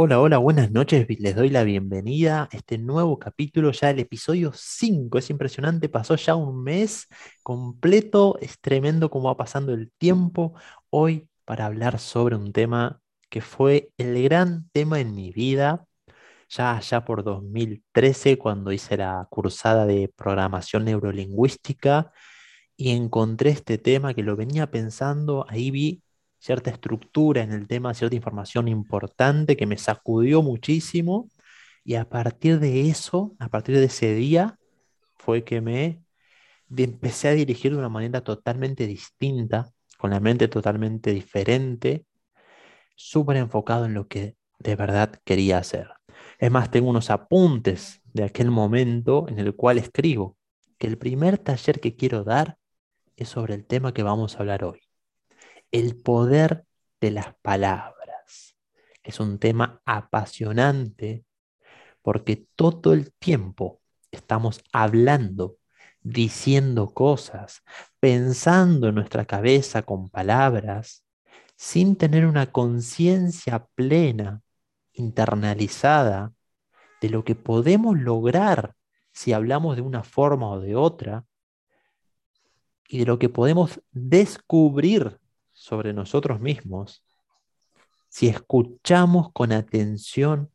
Hola, hola, buenas noches. Les doy la bienvenida a este nuevo capítulo, ya el episodio 5. Es impresionante, pasó ya un mes completo. Es tremendo cómo va pasando el tiempo. Hoy para hablar sobre un tema que fue el gran tema en mi vida, ya allá por 2013, cuando hice la cursada de programación neurolingüística y encontré este tema que lo venía pensando, ahí vi cierta estructura en el tema, cierta información importante que me sacudió muchísimo y a partir de eso, a partir de ese día, fue que me empecé a dirigir de una manera totalmente distinta, con la mente totalmente diferente, súper enfocado en lo que de verdad quería hacer. Es más, tengo unos apuntes de aquel momento en el cual escribo que el primer taller que quiero dar es sobre el tema que vamos a hablar hoy el poder de las palabras. Es un tema apasionante porque todo el tiempo estamos hablando, diciendo cosas, pensando en nuestra cabeza con palabras, sin tener una conciencia plena, internalizada, de lo que podemos lograr si hablamos de una forma o de otra, y de lo que podemos descubrir sobre nosotros mismos si escuchamos con atención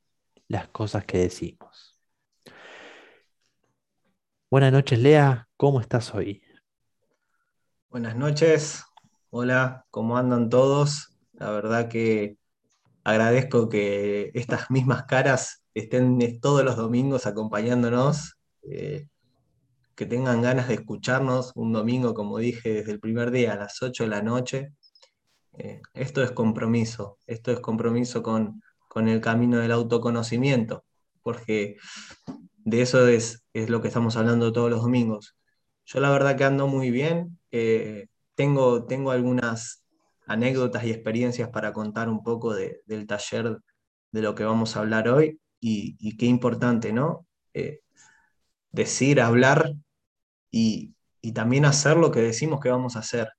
las cosas que decimos. Buenas noches, Lea, ¿cómo estás hoy? Buenas noches, hola, ¿cómo andan todos? La verdad que agradezco que estas mismas caras estén todos los domingos acompañándonos, eh, que tengan ganas de escucharnos un domingo, como dije, desde el primer día a las 8 de la noche. Eh, esto es compromiso, esto es compromiso con, el camino del autoconocimiento, porque de eso es, lo que estamos hablando todos los domingos. Yo la verdad que ando muy bien, eh, tengo, tengo algunas anécdotas y experiencias para contar un poco del taller de lo que vamos a hablar hoy y, qué importante, ¿no? Eh, decir, hablar y, y también hacer lo que decimos que vamos a hacer.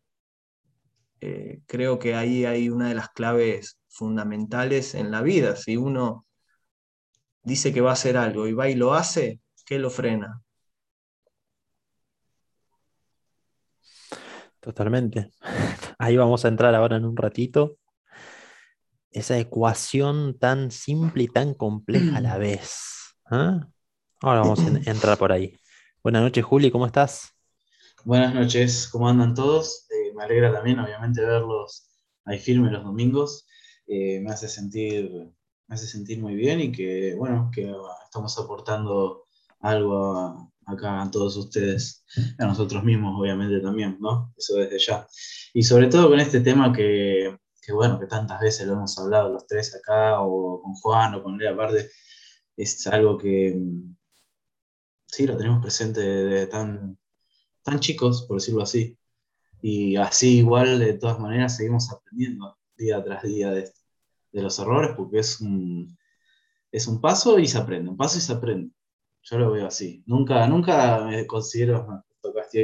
Eh, creo que ahí hay una de las claves fundamentales en la vida. Si uno dice que va a hacer algo y va y lo hace, ¿qué lo frena? Totalmente. Ahí vamos a entrar ahora en un ratito. Esa ecuación tan simple y tan compleja a la vez. ¿ah? Ahora vamos a entrar por ahí. Buenas noches, Juli, ¿cómo estás? Buenas noches, ¿cómo andan todos? Me alegra también, obviamente, verlos ahí firmes los domingos. Eh, me, hace sentir, me hace sentir muy bien y que, bueno, que estamos aportando algo acá a todos ustedes, a nosotros mismos, obviamente, también, ¿no? Eso desde ya. Y sobre todo con este tema que, que bueno, que tantas veces lo hemos hablado los tres acá, o con Juan, o con Lea aparte, es algo que sí, lo tenemos presente de tan, tan chicos, por decirlo así, y así igual, de todas maneras, seguimos aprendiendo día tras día de, los errores, porque es un, es un paso y se aprende, un paso y se aprende. Yo lo veo así. Nunca, nunca me considero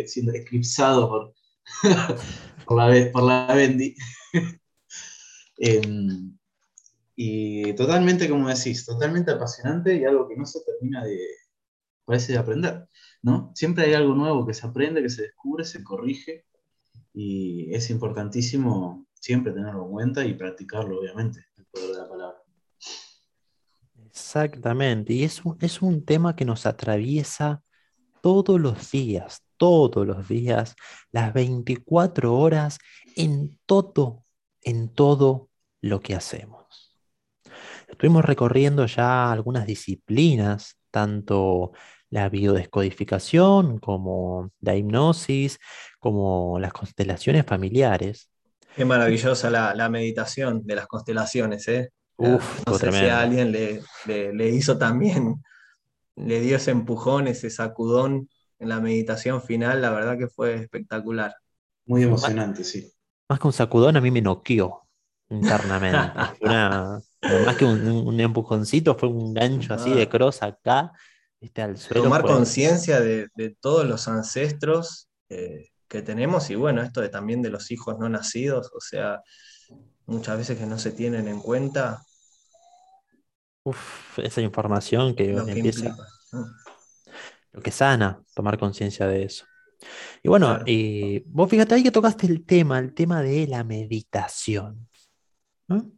siendo eclipsado por, por, la, por la Bendy. Em, y totalmente, como decís, totalmente apasionante y algo que no se termina de, parece, de aprender. ¿no? Siempre hay algo nuevo que se aprende, que se descubre, se corrige y es importantísimo siempre tenerlo en cuenta y practicarlo, obviamente, el poder de la palabra. Exactamente, y es un, es un tema que nos atraviesa todos los días, todos los días, las 24 horas, en todo, en todo lo que hacemos. Estuvimos recorriendo ya algunas disciplinas, tanto la biodescodificación, como la hipnosis, como las constelaciones familiares. Qué maravillosa la, meditación de las constelaciones, ¿eh? Uf, no sé si a alguien le, le, hizo también, le dio ese empujón, ese sacudón en la meditación final, la verdad que fue espectacular. Muy emocionante, sí. Más que un sacudón, a mí me noqueó internamente. más que un, empujoncito, fue un gancho así de cross acá Tomar conciencia de, todos los ancestros eh, que tenemos y bueno, esto de también de los hijos no nacidos, o sea, muchas veces que no se tienen en cuenta Uf, esa información que lo que empieza, lo que sana, tomar conciencia de eso. Y bueno, Claro. eh, vos fíjate ahí que tocaste el tema, el tema de la meditación. ¿no?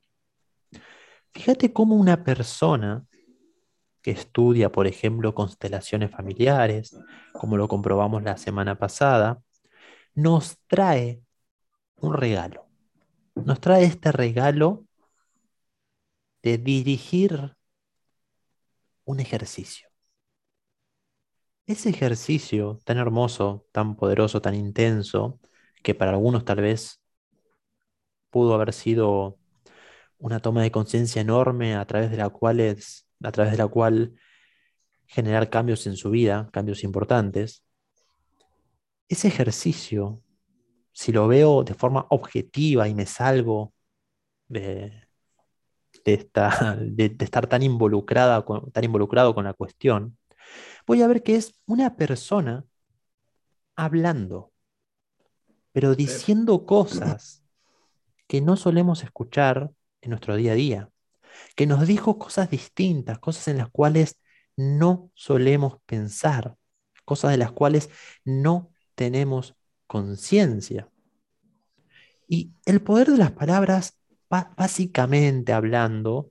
Fíjate cómo una persona que estudia, por ejemplo, constelaciones familiares, como lo comprobamos la semana pasada, nos trae un regalo. Nos trae este regalo de dirigir un ejercicio. Ese ejercicio tan hermoso, tan poderoso, tan intenso, que para algunos tal vez pudo haber sido una toma de conciencia enorme a través de la cual es- a través de la cual generar cambios en su vida, cambios importantes. Ese ejercicio, si lo veo de forma objetiva y me salgo de, de esta- de- de estar tan involucrada con- tan involucrado con la cuestión, voy a ver que es una persona hablando, pero diciendo cosas que no solemos escuchar en nuestro día a día, que nos dijo cosas distintas, cosas en las cuales no solemos pensar, cosas de las cuales no tenemos conciencia. Y el poder de las palabras, básicamente hablando,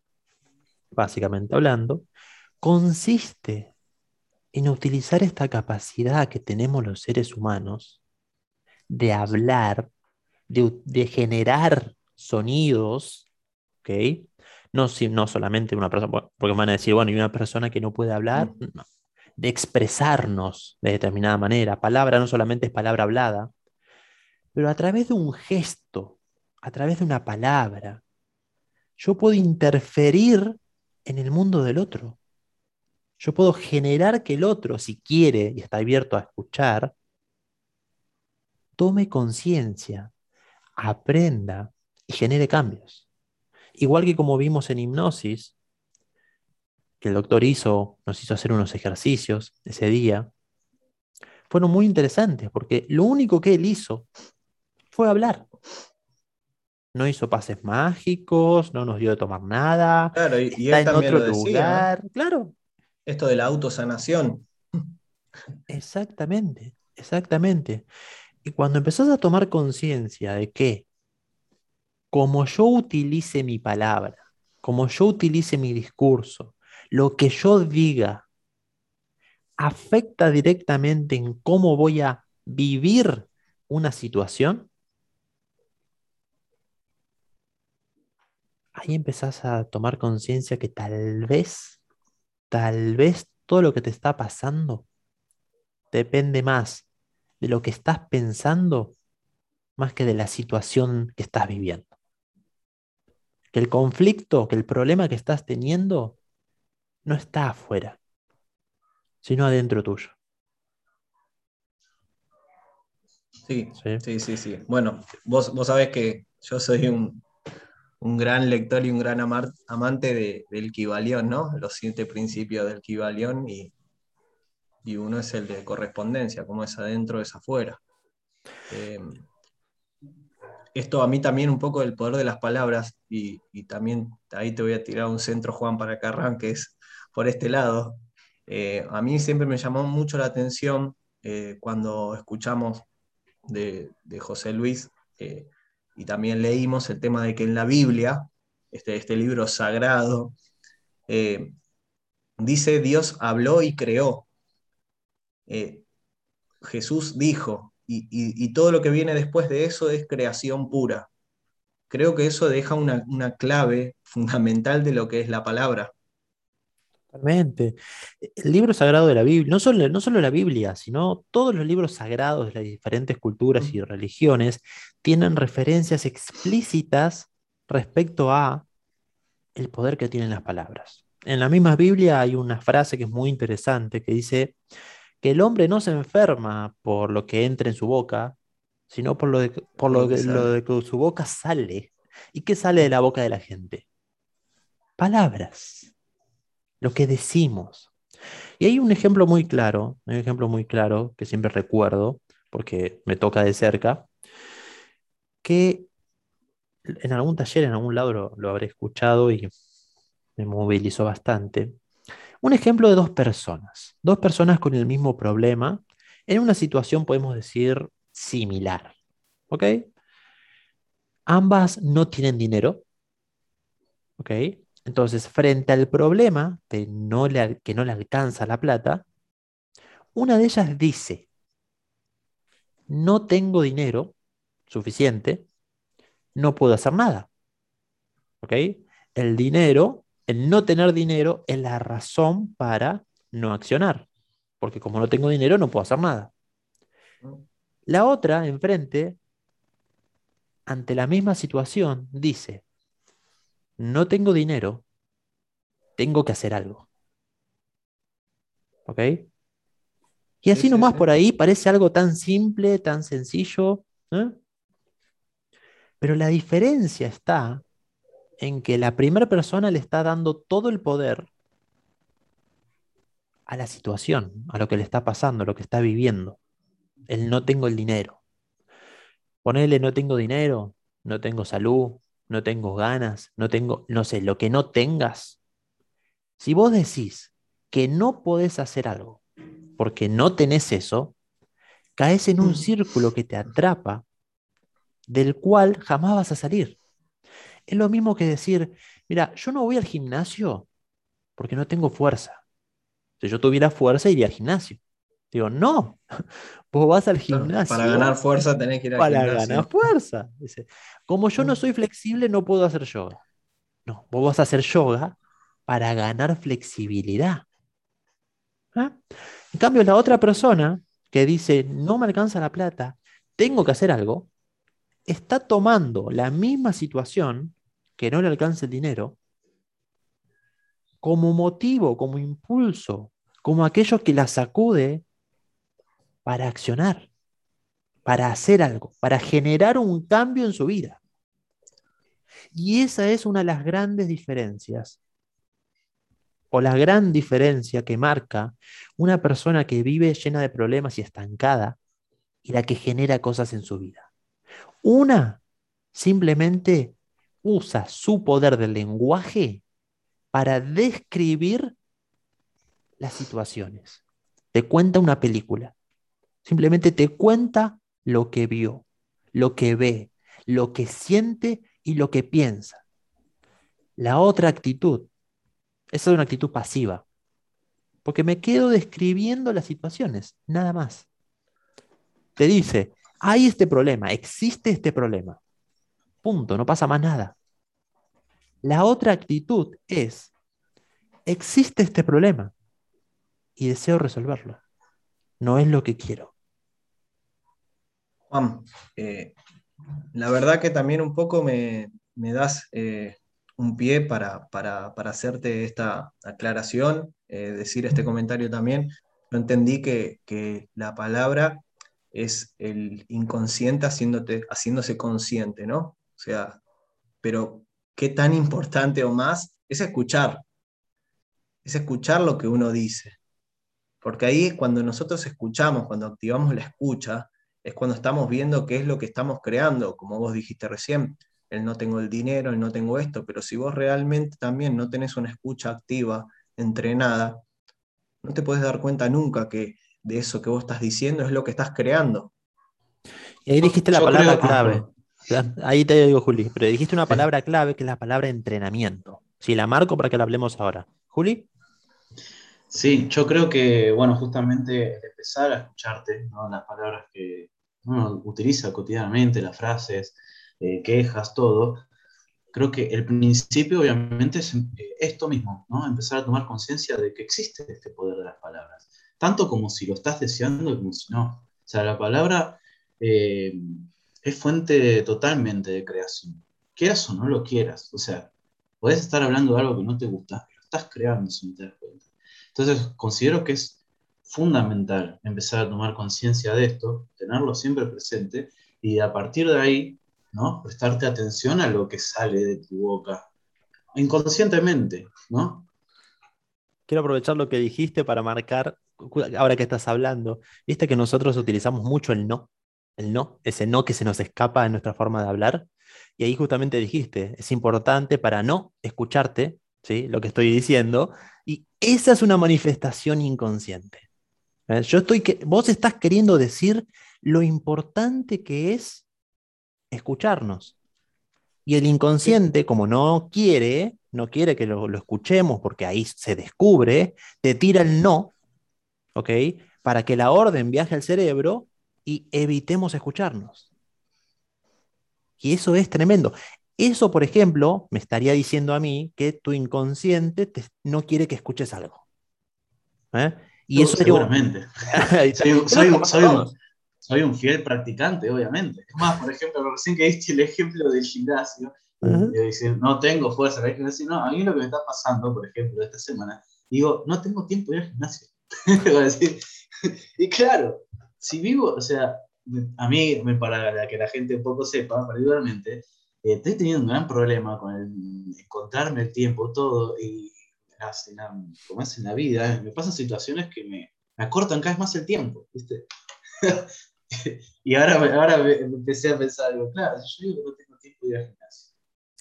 básicamente hablando, consiste en utilizar esta capacidad que tenemos los seres humanos de hablar, de, generar sonidos, ¿ok? No, si- no solamente una persona, porque me van a decir, bueno, y una persona que no puede hablar, Mm. no, de expresarnos de determinada manera. Palabra no solamente es palabra hablada, pero a través de un gesto, a través de una palabra, yo puedo interferir en el mundo del otro. Yo puedo generar que el otro, si quiere y está abierto a escuchar, tome conciencia, aprenda y genere cambios. Igual que como vimos en hipnosis, que el doctor hizo, nos hizo hacer unos ejercicios ese día, fueron muy interesantes porque lo único que él hizo fue hablar. No hizo pases mágicos, no nos dio de tomar nada, Claro, y, él en también otro lo decía, ¿no? lugar. Claro, Esto de la autosanación. exactamente, exactamente. Y cuando empezás a tomar conciencia de que como yo utilice mi palabra, como yo utilice mi discurso, lo que yo diga afecta directamente en cómo voy a vivir una situación, ahí empezás a tomar conciencia que tal vez, tal vez todo lo que te está pasando depende más de lo que estás pensando más que de la situación que estás viviendo. Que el conflicto, que el problema que estás teniendo no está afuera, sino adentro tuyo. Sí, ¿sí? sí, sí, sí. Bueno, vos, vos sabés que yo soy un, un gran lector y un gran amar- amante de- del Kybalión, ¿no? Los siete principios del Kybalión y, y uno es el de correspondencia, como es adentro es afuera. Eh, esto a mí también un poco del poder de las palabras y, también ahí te voy a tirar un centro, Juan, para que arranques por este lado. Eh, a mí siempre me llamó mucho la atención eh, cuando escuchamos de, José Luis eh, y también leímos el tema de que en la Biblia, este, este libro sagrado, dice Dios habló y creó. Jesús dijo, y, y- y todo lo que viene después de eso es creación pura. Creo que eso deja una, una clave fundamental de lo que es la palabra. Totalmente. El libro sagrado de la Biblia, no solo, no solo la Biblia, sino todos los libros sagrados de las diferentes culturas y religiones tienen referencias explícitas respecto a el poder que tienen las palabras. En la misma Biblia hay una frase que es muy interesante que dice que el hombre no se enferma por lo que entra en su boca, sino por lo de, por lo que lo de que su boca sale. ¿Y qué sale de la boca de la gente? Palabras, lo que decimos. Y hay un ejemplo muy claro, un ejemplo muy claro que siempre recuerdo, porque me toca de cerca, que en algún taller, en algún lado lo, lo habré escuchado y me movilizó bastante. Un ejemplo de dos personas, dos personas con el mismo problema, en una situación podemos decir similar. ¿Ok? Ambas no tienen dinero. ¿Ok? Entonces, frente al problema no le, que no le alcanza la plata, una de ellas dice, no tengo dinero suficiente, no puedo hacer nada. ¿Ok? El dinero, el no tener dinero es la razón para no accionar, porque como no tengo dinero no puedo hacer nada. La otra, enfrente, ante la misma situación, dice, no tengo dinero, tengo que hacer algo. ¿Ok? Y así nomás por ahí parece algo tan simple, tan sencillo. ¿eh? Pero la diferencia está en que la primera persona le está dando todo el poder a la situación, a lo que le está pasando, a lo que está viviendo. El no tengo el dinero. Ponele no tengo dinero, no tengo salud, no tengo ganas, no tengo, no sé, lo que no tengas. Si vos decís que no podés hacer algo porque no tenés eso, caes en un círculo que te atrapa, del cual jamás vas a salir. Es lo mismo que decir, mira, yo no voy al gimnasio porque no tengo fuerza. Si yo tuviera fuerza, iría al gimnasio. Digo, no, vos vas al gimnasio. Para ganar fuerza tenés que ir al para gimnasio. ganar fuerza. Dice, como yo no soy flexible, no puedo hacer yoga. No, vos vas a hacer yoga para ganar flexibilidad. ¿Ah? En cambio, la otra persona que dice, no me alcanza la plata, tengo que hacer algo, está tomando la misma situación, que no le alcanza el dinero, como motivo, como impulso, como aquello que la sacude para accionar, para hacer algo, para generar un cambio en su vida. Y esa es una de las grandes diferencias, o la gran diferencia que marca una persona que vive llena de problemas y estancada y la que genera cosas en su vida. Una simplemente usa su poder del lenguaje para describir las situaciones. Te cuenta una película. Simplemente te cuenta lo que vio, lo que ve, lo que siente y lo que piensa. La otra actitud, esa es una actitud pasiva, porque me quedo describiendo las situaciones, nada más. Te dice, hay este problema, existe este problema. Punto, no pasa más nada. La otra actitud es, existe este problema y deseo resolverlo. No es lo que quiero. Juan, eh, la verdad que también un poco me, me das eh, un pie para, para, para, hacerte esta aclaración, eh, decir este comentario también. Yo entendí que, que, la palabra es el inconsciente haciéndote, haciéndose consciente, ¿no? O sea, pero qué tan importante o más es escuchar, es escuchar lo que uno dice. Porque ahí cuando nosotros escuchamos, cuando activamos la escucha, es cuando estamos viendo qué es lo que estamos creando, como vos dijiste recién, el no tengo el dinero, el no tengo esto, pero si vos realmente también no tenés una escucha activa, entrenada, no te puedes dar cuenta nunca que de eso que vos estás diciendo es lo que estás creando. Y ahí dijiste la Yo palabra clave. Ahí te digo, Juli, pero dijiste una palabra clave que es la palabra entrenamiento. Si la marco para que la hablemos ahora. Juli. Sí, yo creo que, bueno, justamente empezar a escucharte, ¿no? las palabras que uno utiliza cotidianamente, las frases, eh, quejas, todo, creo que el principio obviamente es eh, esto mismo, ¿no? Empezar a tomar conciencia de que existe este poder de las palabras, tanto como si lo estás deseando como si no. O sea, la palabra eh, es fuente totalmente de creación, quieras o no lo quieras, o sea, puedes estar hablando de algo que no te gusta, pero estás creando sin te das cuenta. Entonces, considero que es fundamental empezar a tomar conciencia de esto, tenerlo siempre presente y a partir de ahí, ¿no? Prestarte atención a lo que sale de tu boca, inconscientemente, ¿no? Quiero aprovechar lo que dijiste para marcar, ahora que estás hablando, viste que nosotros utilizamos mucho el no, el no, ese no que se nos escapa en nuestra forma de hablar, y ahí justamente dijiste, es importante para no escucharte, ¿sí? lo que estoy diciendo, y esa es una manifestación inconsciente. ¿Eh? Yo estoy que, vos estás queriendo decir lo importante que es escucharnos. Y el inconsciente, como no quiere, no quiere que lo, lo, escuchemos porque ahí se descubre, te tira el no, ¿ok? Para que la orden viaje al cerebro y evitemos escucharnos. Y eso es tremendo. Eso, por ejemplo, me estaría diciendo a mí que tu inconsciente te, no quiere que escuches algo. ¿Eh? Y eso seguramente. soy, soy, soy, un, soy, un, fiel practicante, obviamente. Es más, por ejemplo, recién que diste el ejemplo del gimnasio, uh -huh. de decir, no tengo fuerza para gimnasio. No, a mí lo que me está pasando, por ejemplo, esta semana, digo, no tengo tiempo de ir al gimnasio. y claro, si vivo, o sea, a mí, para que la gente un poco sepa, particularmente, eh, estoy teniendo un gran problema con el, encontrarme el tiempo, todo, y como es en la vida, me pasan situaciones que me, me acortan cada vez más el tiempo, ¿viste? y ahora, ahora me, empecé a pensar, digo, claro, yo digo que no tengo tiempo de ir al gimnasio.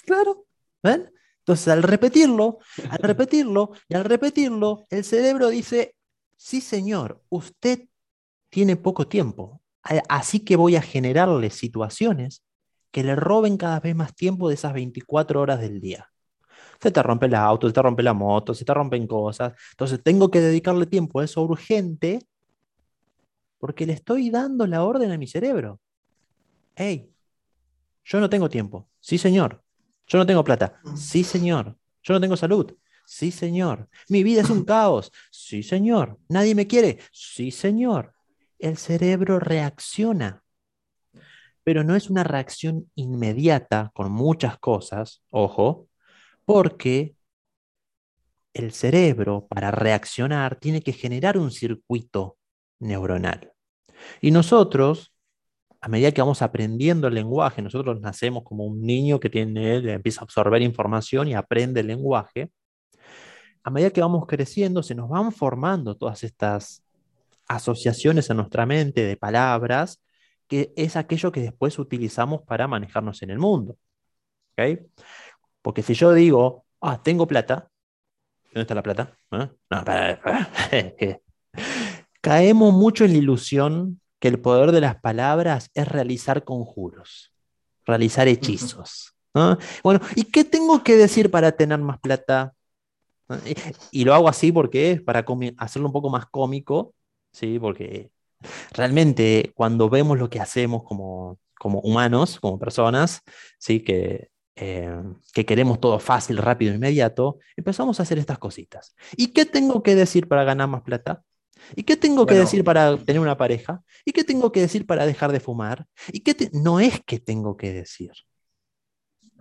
Claro, ¿ven? Entonces, al repetirlo, al repetirlo y al repetirlo, el cerebro dice, sí, señor, usted tiene poco tiempo, así que voy a generarle situaciones que le roben cada vez más tiempo de esas 24 horas del día. Se te rompe el auto, se te rompe la moto, se te rompen cosas. Entonces tengo que dedicarle tiempo a eso urgente porque le estoy dando la orden a mi cerebro. Hey, yo no tengo tiempo. Sí, señor. Yo no tengo plata. Sí, señor. Yo no tengo salud. Sí, señor. Mi vida es un caos. Sí, señor. Nadie me quiere. Sí, señor. El cerebro reacciona pero no es una reacción inmediata con muchas cosas, ojo, porque el cerebro para reaccionar tiene que generar un circuito neuronal. Y nosotros, a medida que vamos aprendiendo el lenguaje, nosotros nacemos como un niño que tiene, empieza a absorber información y aprende el lenguaje, a medida que vamos creciendo se nos van formando todas estas asociaciones en nuestra mente de palabras que es aquello que después utilizamos para manejarnos en el mundo. ¿Okay? Porque si yo digo, ah, tengo plata, ¿dónde está la plata? ¿Eh? No, para, para. Caemos mucho en la ilusión que el poder de las palabras es realizar conjuros, realizar hechizos. ¿no? Bueno, ¿y qué tengo que decir para tener más plata? Y, y lo hago así porque es para hacerlo un poco más cómico, ¿sí? porque realmente cuando vemos lo que hacemos como, como humanos, como personas, ¿sí? que, eh, que queremos todo fácil, rápido, inmediato, empezamos a hacer estas cositas. ¿Y qué tengo que decir para ganar más plata? ¿Y qué tengo que decir para tener una pareja? ¿Y qué tengo que decir para dejar de fumar? ¿Y qué te... no es que tengo que decir?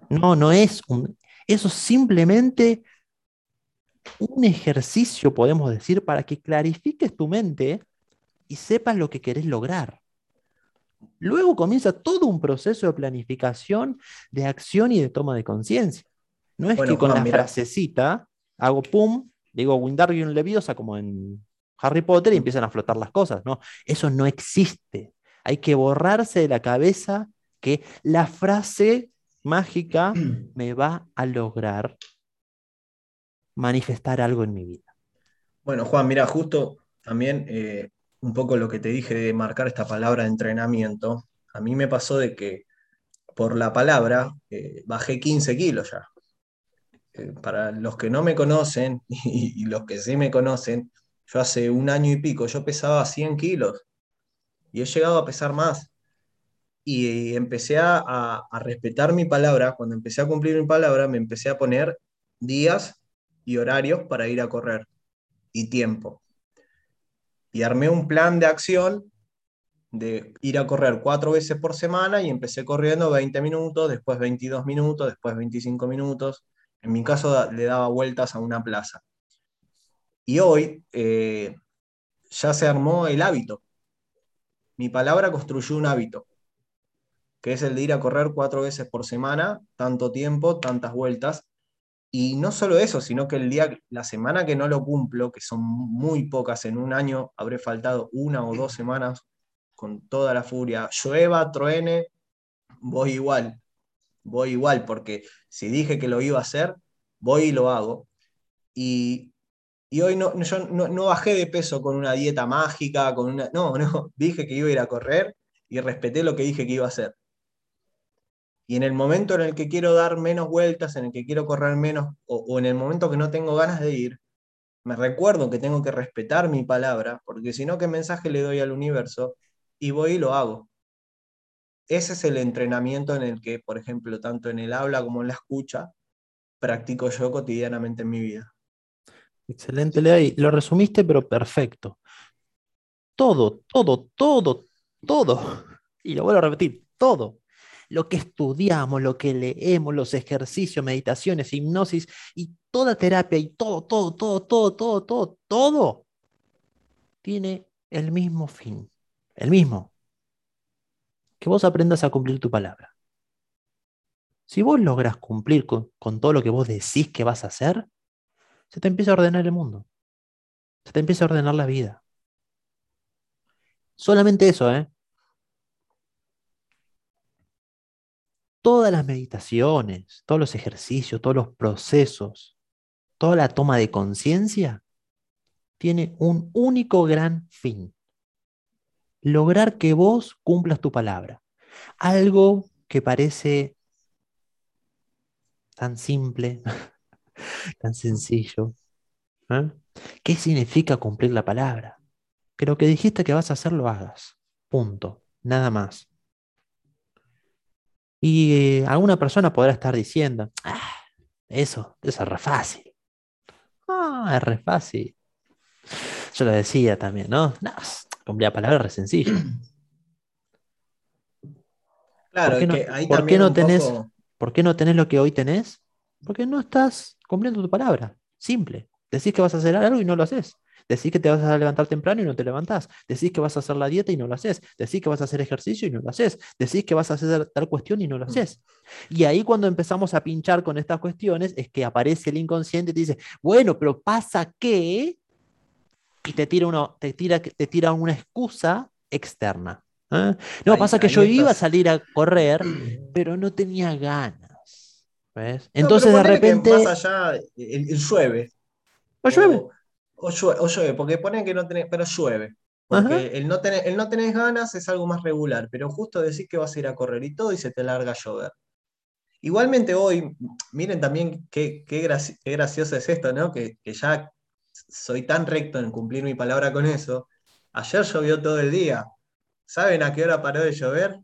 No, no es un... Eso es simplemente un ejercicio, podemos decir, para que clarifiques tu mente y sepas lo que querés lograr. Luego comienza todo un proceso de planificación, de acción y de toma de conciencia. No es bueno, que con Juan, la mira. frasecita hago pum, digo Wingardium Leviosa como en Harry Potter y empiezan a flotar las cosas. No, eso no existe. Hay que borrarse de la cabeza que la frase mágica me va a lograr manifestar algo en mi vida. Bueno, Juan, mira, justo también eh, un poco lo que te dije de marcar esta palabra entrenamiento, a mí me pasó de que por la palabra eh, bajé 15 kilos ya. Eh, para los que no me conocen y, los que sí me conocen, yo hace un año y pico, yo pesaba 100 kilos y he llegado a pesar más. Y, empecé a respetar mi palabra, cuando empecé a cumplir mi palabra, me empecé a poner días y horarios para ir a correr y tiempo y armé un plan de acción de ir a correr cuatro veces por semana y empecé corriendo 20 minutos, después 22 minutos, después 25 minutos. En mi caso le daba vueltas a una plaza. Y hoy eh, ya se armó el hábito. Mi palabra construyó un hábito, que es el de ir a correr cuatro veces por semana, tanto tiempo, tantas vueltas, y no solo eso, sino que el día, la semana que no lo cumplo, que son muy pocas en un año, habré faltado una o dos semanas con toda la furia. Llueva, truene, voy igual. Voy igual, porque si dije que lo iba a hacer, voy y lo hago. Y, hoy no, yo no, bajé de peso con una dieta mágica, con una. No, no, dije que iba a ir a correr y respeté lo que dije que iba a hacer. Y en el momento en el que quiero dar menos vueltas, en el que quiero correr menos, o, en el momento que no tengo ganas de ir, me recuerdo que tengo que respetar mi palabra, porque si no, ¿qué mensaje le doy al universo? Y voy y lo hago. Ese es el entrenamiento en el que, por ejemplo, tanto en el habla como en la escucha, practico yo cotidianamente en mi vida. Excelente, Lea. Lo resumiste, pero perfecto. Todo, todo, todo, todo. Y lo vuelvo a repetir, todo lo que estudiamos, lo que leemos, los ejercicios, meditaciones, hipnosis y toda terapia y todo, todo, todo, todo, todo, todo, todo tiene el mismo fin, el mismo. Que vos aprendas a cumplir tu palabra. Si vos logras cumplir con, con todo lo que vos decís que vas a hacer, se te empieza a ordenar el mundo. Se te empieza a ordenar la vida. Solamente eso, ¿eh? Todas las meditaciones, todos los ejercicios, todos los procesos, toda la toma de conciencia tiene un único gran fin. Lograr que vos cumplas tu palabra. Algo que parece tan simple, tan sencillo. ¿eh? ¿Qué significa cumplir la palabra? Que lo que dijiste que vas a hacer lo hagas. Punto. Nada más. Y alguna persona podrá estar diciendo, ah, eso, eso es re fácil. Ah, es re fácil. Yo lo decía también, ¿no? No, la palabra es re sencillo. Claro, ¿Por qué no, que ahí ¿por qué no tenés, ¿Por qué no tenés lo que hoy tenés? Porque no estás cumpliendo tu palabra. Simple. Decís que vas a hacer algo y no lo haces. Decís que te vas a levantar temprano y no te levantás. Decís que vas a hacer la dieta y no lo haces. Decís que vas a hacer ejercicio y no lo haces. Decís que vas a hacer tal cuestión y no lo mm. haces. Y ahí cuando empezamos a pinchar con estas cuestiones es que aparece el inconsciente y te dice, bueno, pero pasa que... Y te tira, uno, te tira, te tira una excusa externa. ¿eh? No, pasa que yo iba a salir a correr, pero no tenía ganas. ¿ves? Entonces de repente... Más allá, el, llueve. No llueve. O llueve, porque ponen que no tenés, pero llueve. Porque el no, tenés, el no tenés ganas es algo más regular, pero justo decís que vas a ir a correr y todo y se te larga a llover. Igualmente hoy, miren también qué, qué, gracioso es esto, ¿no? Que, ya soy tan recto en cumplir mi palabra con eso. Ayer llovió todo el día. ¿Saben a qué hora paró de llover?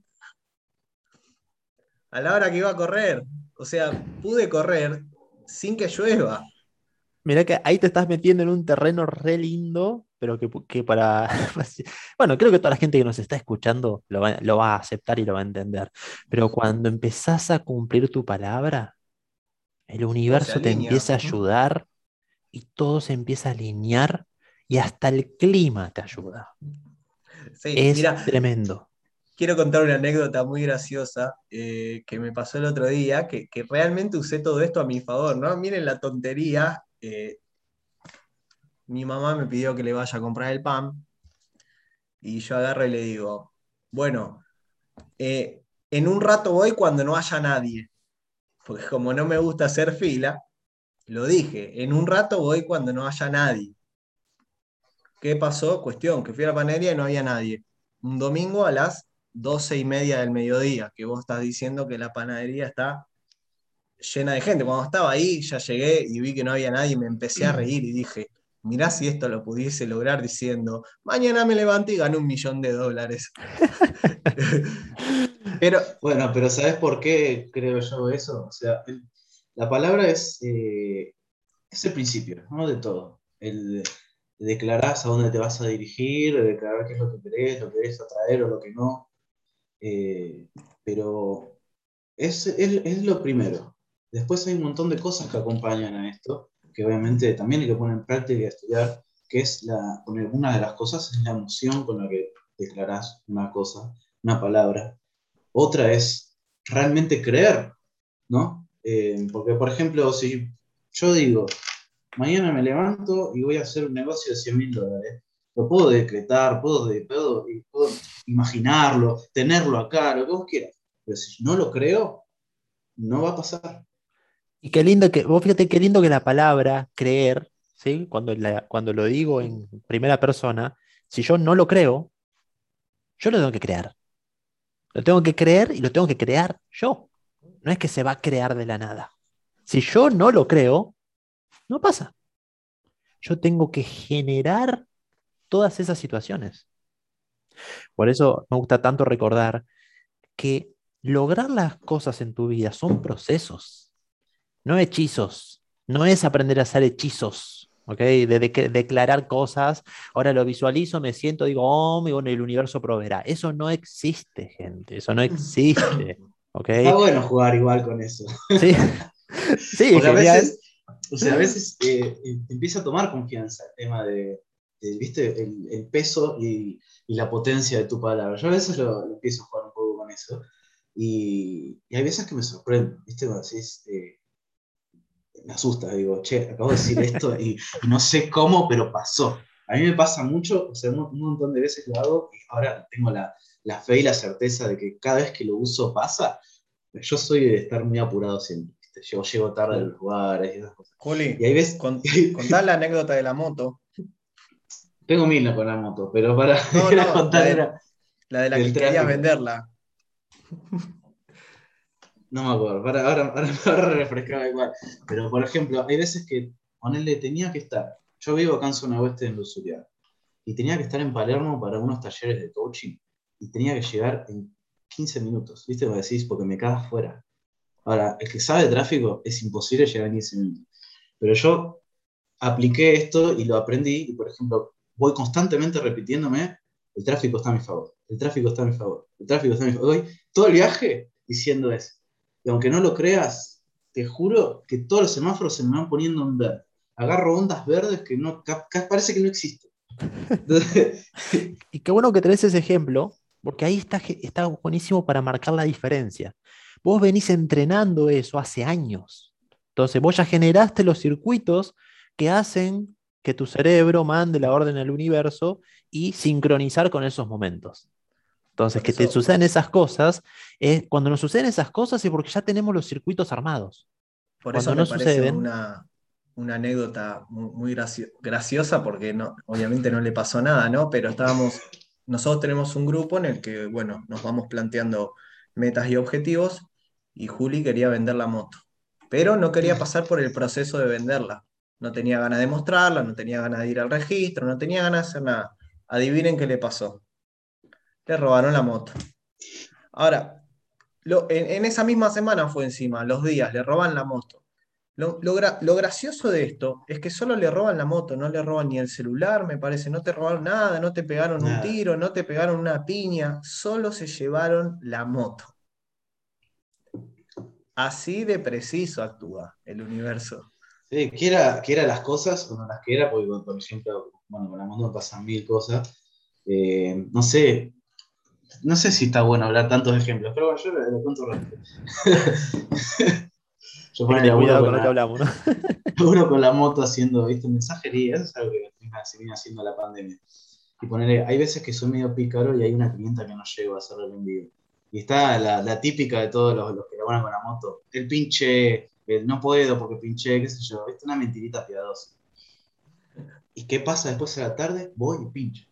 A la hora que iba a correr. O sea, pude correr sin que llueva. Mirá que ahí te estás metiendo en un terreno re lindo, pero que, para... bueno, creo que toda la gente que nos está escuchando lo va, a aceptar y lo va a entender. Pero cuando empezás a cumplir tu palabra, el universo te empieza a ayudar y todo se empieza a alinear y hasta el clima te ayuda. es tremendo. Quiero contar una anécdota muy graciosa eh, que me pasó el otro día, que, que, realmente usé todo esto a mi favor, ¿no? Miren la tontería mi mamá me pidió que le vaya a comprar el pan y yo agarro y le digo, bueno, eh, en un rato voy cuando no haya nadie, porque como no me gusta hacer fila, lo dije, en un rato voy cuando no haya nadie. ¿Qué pasó? Cuestión, que fui a la panadería y no había nadie. Un domingo a las doce y media del mediodía, que vos estás diciendo que la panadería está llena de gente. Cuando estaba ahí, ya llegué y vi que no había nadie y me empecé a reír y dije, mirá si esto lo pudiese lograr diciendo, mañana me levanto y gano un millón de dólares. pero, bueno, pero ¿sabes por qué creo yo eso? O sea, la palabra es, eh, es el principio ¿no? de todo. El, declarás a dónde te vas a dirigir, declarar qué es lo que querés, lo que querés atraer o lo que no. Eh, pero es, es, lo primero. Después hay un montón de cosas que acompañan a esto, que obviamente también hay que poner en práctica y estudiar, que es la, una de las cosas es la emoción con la que declaras una cosa, una palabra. Otra es realmente creer, ¿no? Eh, porque, por ejemplo, si yo digo, mañana me levanto y voy a hacer un negocio de 100 mil dólares, lo puedo decretar, puedo, puedo, puedo imaginarlo, tenerlo acá, lo que vos quieras. Pero si no lo creo, no va a pasar. Y qué lindo que, vos fíjate qué lindo que la palabra creer, ¿sí? Cuando, cuando lo digo en primera persona, si yo no lo creo, yo lo tengo que crear. Lo tengo que creer y lo tengo que crear yo. No es que se va a crear de la nada. Si yo no lo creo, no pasa. Yo tengo que generar todas esas situaciones. Por eso me gusta tanto recordar que lograr las cosas en tu vida son procesos, no hechizos. No es aprender a hacer hechizos, ¿ok? De, de- declarar cosas. Ahora lo visualizo, me siento, digo, oh, y bueno, el universo proveerá. Eso no existe, gente. Eso no existe, ¿ok? Está bueno jugar igual con eso. Sí, sí, Porque a veces, o sea, a veces eh, te empieza a tomar confianza el tema de, de, ¿viste? El, el peso y, y la potencia de tu palabra. Yo a veces lo, lo empiezo a jugar un poco con eso. Y, y hay veces que me sorprende, ¿viste? Cuando decís, eh, me asusta, digo, che, acabo de decir esto y, y no sé cómo, pero pasó. A mí me pasa mucho, o sea, un, un montón de veces lo hago y ahora tengo la, la fe y la certeza de que cada vez que lo uso pasa. Yo soy de estar muy apurado siempre. ¿viste? Yo llego tarde a los lugares y esas cosas. Juli, Y hay veces, con- contá la anécdota de la moto. tengo mil con la moto, pero para No, era no, contar la de- era- La de la que querías tráfico. venderla. No me acuerdo, para, ahora, ahora, ahora refrescaba igual. Pero, por ejemplo, hay veces que ponerle tenía que estar. Yo vivo acá en zona oeste en Lusuriaga. Y tenía que estar en Palermo para unos talleres de coaching. Y tenía que llegar en 15 minutos. ¿Viste? Me decís, porque me cagas fuera. Ahora, el que sabe de tráfico es imposible llegar en 15 minutos. Pero yo apliqué esto y lo aprendí. Y, por ejemplo, voy constantemente repitiéndome: el tráfico está a mi favor. El tráfico está a mi favor. El tráfico está a mi favor. Voy todo el viaje diciendo eso. Y aunque no lo creas, te juro que todos los semáforos se me van poniendo en verde. Agarro ondas verdes que no, parece que no existen. Y qué bueno que tenés ese ejemplo, porque ahí está, está buenísimo para marcar la diferencia. Vos venís entrenando eso hace años. Entonces, vos ya generaste los circuitos que hacen que tu cerebro mande la orden al universo y sincronizar con esos momentos. Entonces, que te sucedan esas cosas, es, cuando nos suceden esas cosas es porque ya tenemos los circuitos armados. Por Cuando eso no me parece suceden. una, una anécdota mu- muy, gracio- graciosa, porque no, obviamente no le pasó nada, ¿no? Pero estábamos, nosotros tenemos un grupo en el que, bueno, nos vamos planteando metas y objetivos, y Juli quería vender la moto, pero no quería pasar por el proceso de venderla. No tenía ganas de mostrarla, no tenía ganas de ir al registro, no tenía ganas de hacer nada. Adivinen qué le pasó. Le robaron la moto. Ahora, lo- en, en esa misma semana fue encima, los días, le roban la moto. Lo, lo gra- lo gracioso de esto es que solo le roban la moto, no le roban ni el celular, me parece, no te robaron nada, no te pegaron un tiro, no te pegaron una piña, solo se llevaron la moto. Así de preciso actúa el universo. sí, quiera, quiera las cosas o no las quiera, porque, por ejemplo, bueno, con la moto pasan mil cosas. Eh, no sé, no sé si está bueno hablar tantos ejemplos, pero bueno, yo lo, cuento rápido. yo Hay que ponele tener a uno con la- que hablamos, ¿no? uno con la moto haciendo, ¿viste? Mensajería, eso es algo que se viene haciendo la pandemia. Y ponerle, hay veces que soy medio pícaro y hay una clienta que no llego a hacerle el envío. Y está la, la típica de todos los, los que laburan con la moto. El pinche, el no puedo porque pinché, qué sé yo. Es una mentirita piadosa. ¿Y qué pasa después a la tarde? Voy y pincho.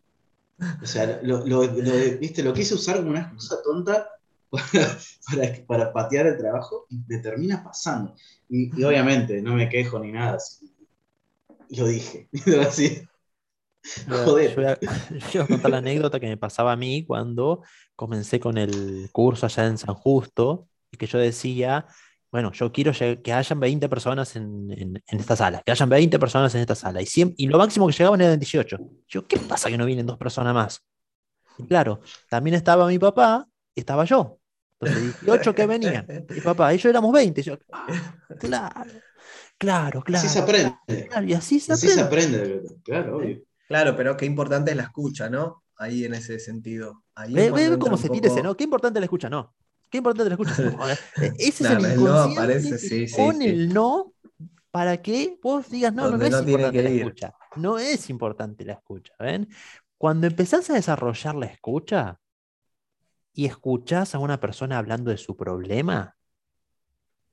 O sea, lo, lo- lo- ¿viste? lo quise usar como una excusa tonta para, para, para patear el trabajo y me termina pasando. Y, y obviamente no me quejo ni nada. así. Lo dije. Así. Joder. yo voy a, yo voy a contar la anécdota que me pasaba a mí cuando comencé con el curso allá en San Justo y que yo decía, bueno, yo quiero que hayan 20 personas en, en- en esta sala, que hayan 20 personas en esta sala. Y, siem- y lo máximo que llegaban eran 18. Yo, ¿qué pasa que no vienen dos personas más? Y claro, también estaba mi papá y estaba yo. Entonces, 18 que venían. Mi papá, y yo éramos 20. Y yo, "Ah, claro, claro, claro. Así se aprende. claro, y así se Así se aprende. aprende. Claro, obvio. Claro, pero qué importante es la escucha, ¿no? Ahí en ese sentido. Ahí Ve, ve cómo se tira ese, poco- ¿no? Qué importante la escucha, no. Qué importante la escucha. Joder, eh, Ese Claro, es el no inconsciente aparece, que sí, sí, pone sí. el no para que vos digas, no, no, no Donde es no tiene importante la ir. escucha. No es importante la escucha, ¿ven? Cuando empezás a desarrollar la escucha y escuchás a una persona hablando de su problema,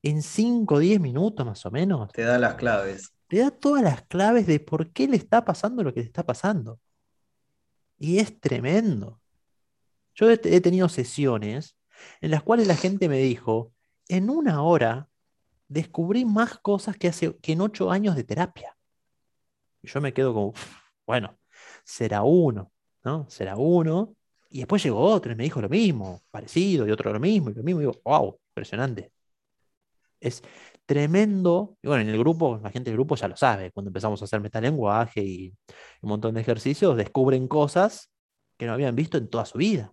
en 5 o 10 minutos más o menos, Te da las claves. te da todas las claves de por qué le está pasando lo que le está pasando. Y es tremendo. Yo he tenido sesiones en las cuales la gente me dijo, en una hora descubrí más cosas que, hace, que en ocho años de terapia. Y yo me quedo como, "Uf, bueno, será uno, ¿no? Será uno. Y después llegó otro y me dijo lo mismo, parecido, y otro lo mismo, y lo mismo. Y digo, wow, impresionante. Es tremendo. Y bueno, en el grupo, la gente del grupo ya lo sabe, cuando empezamos a hacer metalenguaje y un montón de ejercicios, descubren cosas que no habían visto en toda su vida.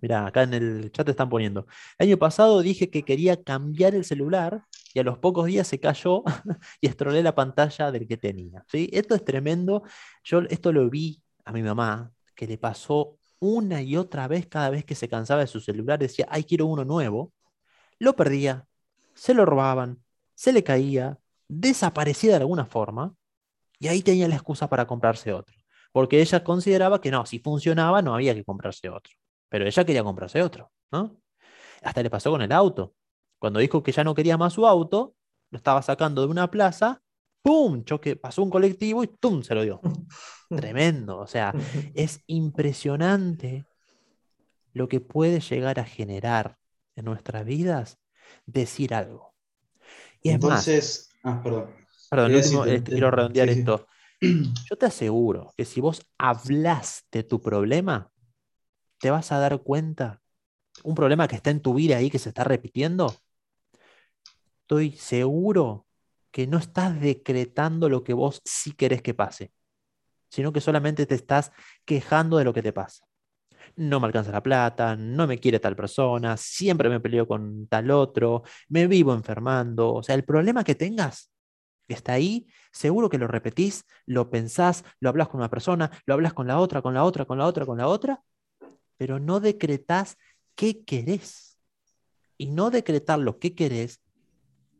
Mira, acá en el chat te están poniendo. El año pasado dije que quería cambiar el celular y a los pocos días se cayó y estrolé la pantalla del que tenía. ¿sí? Esto es tremendo. Yo esto lo vi a mi mamá, que le pasó una y otra vez cada vez que se cansaba de su celular, decía, ay, quiero uno nuevo. Lo perdía, se lo robaban, se le caía, desaparecía de alguna forma y ahí tenía la excusa para comprarse otro. Porque ella consideraba que no, si funcionaba no había que comprarse otro. Pero ella quería comprarse otro, ¿no? Hasta le pasó con el auto. Cuando dijo que ya no quería más su auto, lo estaba sacando de una plaza, ¡pum! Choque, pasó un colectivo y ¡tum! se lo dio. Tremendo. O sea, es impresionante lo que puede llegar a generar en nuestras vidas decir algo. Y es más, Entonces, ah, perdón. perdón, este, quiero redondear sí, sí. esto. Yo te aseguro que si vos hablas de tu problema, te vas a dar cuenta, un problema que está en tu vida ahí, que se está repitiendo, estoy seguro que no estás decretando lo que vos sí querés que pase, sino que solamente te estás quejando de lo que te pasa. No me alcanza la plata, no me quiere tal persona, siempre me peleo con tal otro, me vivo enfermando. O sea, el problema que tengas está ahí, seguro que lo repetís, lo pensás, lo hablas con una persona, lo hablas con la otra, con la otra, con la otra, con la otra, pero no decretás qué querés. Y no decretar lo que querés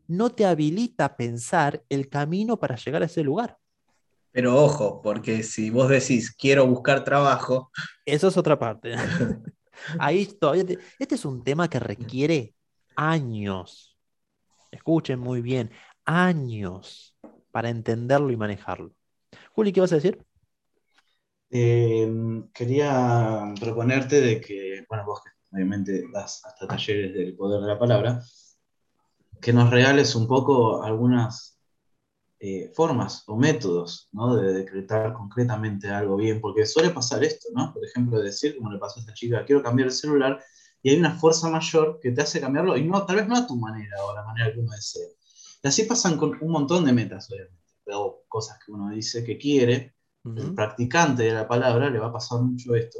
no te habilita a pensar el camino para llegar a ese lugar. Pero ojo, porque si vos decís quiero buscar trabajo, Eso es otra parte. Ahí todavía te- Este es un tema que requiere años. Escuchen muy bien, años para entenderlo y manejarlo. Juli, ¿qué vas a decir? Eh, quería proponerte de que, bueno, vos que obviamente das hasta talleres del poder de la palabra, que nos regales un poco algunas eh, formas o métodos, ¿no? De decretar concretamente algo bien, porque suele pasar esto, ¿no? Por ejemplo, decir, como le pasó a esta chica, quiero cambiar el celular, y hay una fuerza mayor que te hace cambiarlo, y no, tal vez no a tu manera o a la manera que uno desea. Y así pasan con un montón de metas, obviamente, o cosas que uno dice que quiere, el practicante de la palabra le va a pasar mucho esto,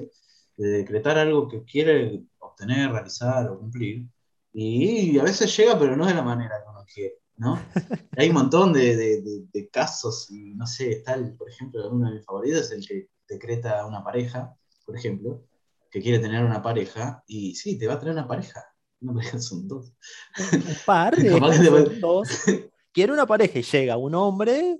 de decretar algo que quiere obtener, realizar o cumplir, y a veces llega, pero no de la manera que uno quiere, ¿no? Hay un montón de, de- de- de casos, y no sé, está, el, por ejemplo, uno de mis favoritos es el que decreta una pareja, por ejemplo, que quiere tener una pareja, y sí, te va a tener una pareja, una pareja son dos. Un par de son dos. Quiere una pareja y llega un hombre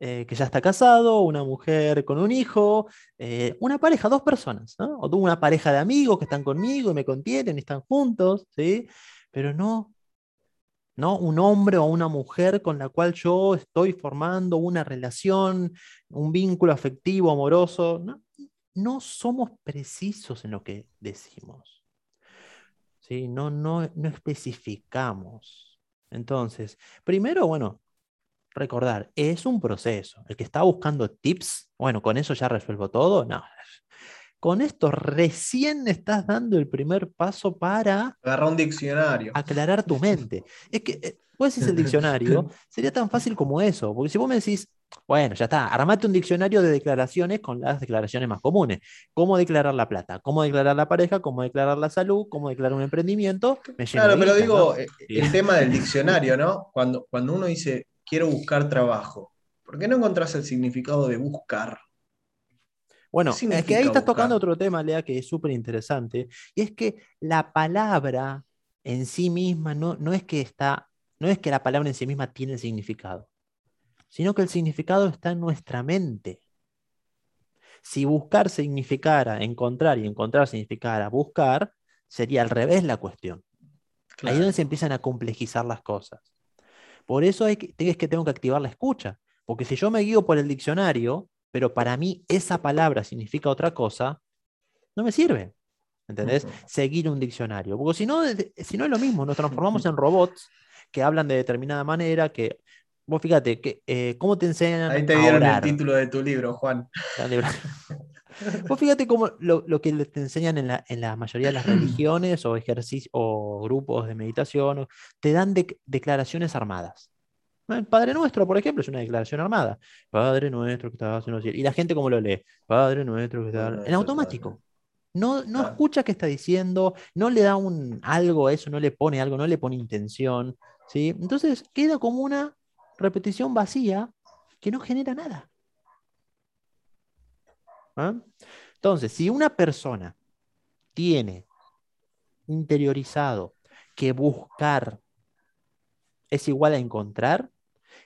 eh, que ya está casado, una mujer con un hijo, eh, una pareja, dos personas, ¿no? O una pareja de amigos que están conmigo y me contienen y están juntos, ¿sí? Pero no, no un hombre o una mujer con la cual yo estoy formando una relación, un vínculo afectivo, amoroso. No, no somos precisos en lo que decimos. ¿sí? No, no, no especificamos. Entonces, primero, bueno, recordar, es un proceso. El que está buscando tips, bueno, con eso ya resuelvo todo. No. Con esto recién estás dando el primer paso para agarra un diccionario. aclarar tu mente. Es que eh, vos decís el diccionario, sería tan fácil como eso, porque si vos me decís, bueno, ya está, armate un diccionario de declaraciones con las declaraciones más comunes. ¿Cómo declarar la plata? ¿Cómo declarar la pareja? ¿Cómo declarar la salud? ¿Cómo declarar un emprendimiento? Me Claro, pero digo, ¿no? eh, el tema del diccionario, ¿no? Cuando, cuando uno dice quiero buscar trabajo, ¿por qué no encontrás el significado de buscar? Bueno, ¿Qué es que ahí estás tocando otro tema, Lea, que es súper interesante, y es que la palabra en sí misma no, no es que está, no es que la palabra en sí misma tiene significado, sino que el significado está en nuestra mente. Si buscar significara encontrar y encontrar significara buscar, sería al revés la cuestión. Ahí es donde se empiezan a complejizar las cosas. Por eso hay que, es que tengo que activar la escucha. Porque si yo me guío por el diccionario, pero para mí esa palabra significa otra cosa, no me sirve. ¿Entendés? Seguir un diccionario. Porque si no, si no es lo mismo, nos transformamos en robots que hablan de determinada manera, que vos fíjate, que, eh, ¿cómo te enseñan? Ahí te dieron el título de tu libro, Juan. vos fíjate cómo lo, que te enseñan en la, en la, mayoría de las religiones o ejercicios o grupos de meditación, te dan declaraciones armadas. El Padre Nuestro, por ejemplo, es una declaración armada. Padre Nuestro que estás en los cielos. Y la gente cómo lo lee. Padre Nuestro que está en automático. No, no escucha qué está diciendo, no le da un algo a eso, no le pone algo, no le pone intención. ¿sí? Entonces queda como una repetición vacía que no genera nada. ¿Ah? Entonces, si una persona tiene interiorizado que buscar es igual a encontrar,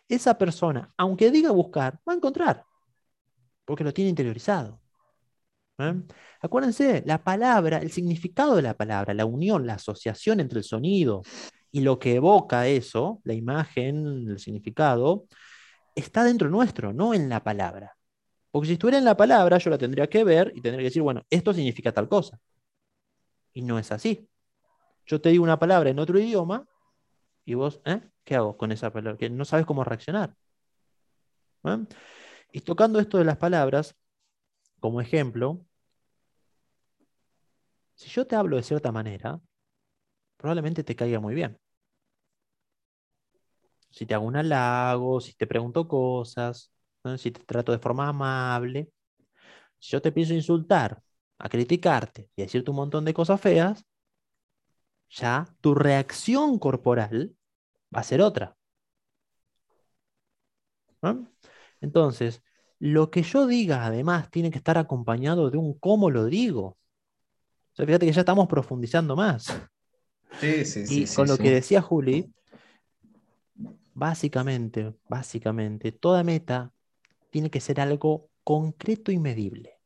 esa persona, aunque diga buscar, va a encontrar, porque lo tiene interiorizado. ¿eh? Acuérdense, la palabra, el significado de la palabra, la unión, la asociación entre el sonido y lo que evoca eso, la imagen, el significado, está dentro nuestro, no en la palabra. Porque si estuviera en la palabra, yo la tendría que ver y tendría que decir, bueno, esto significa tal cosa. Y no es así. Yo te digo una palabra en otro idioma y vos, ¿eh? ¿qué hago con esa palabra? Que no sabes cómo reaccionar. ¿eh? Y tocando esto de las palabras, como ejemplo, si yo te hablo de cierta manera, probablemente te caiga muy bien. Si te hago un halago, si te pregunto cosas, si te trato de forma amable, si yo te pienso insultar, a criticarte y a decirte un montón de cosas feas, ya tu reacción corporal va a ser otra. Entonces, lo que yo diga, además, tiene que estar acompañado de un cómo lo digo. O sea, fíjate que ya estamos profundizando más. Sí, sí, sí. Y con lo que decía Juli, básicamente, básicamente, toda meta tiene que ser algo concreto y medible.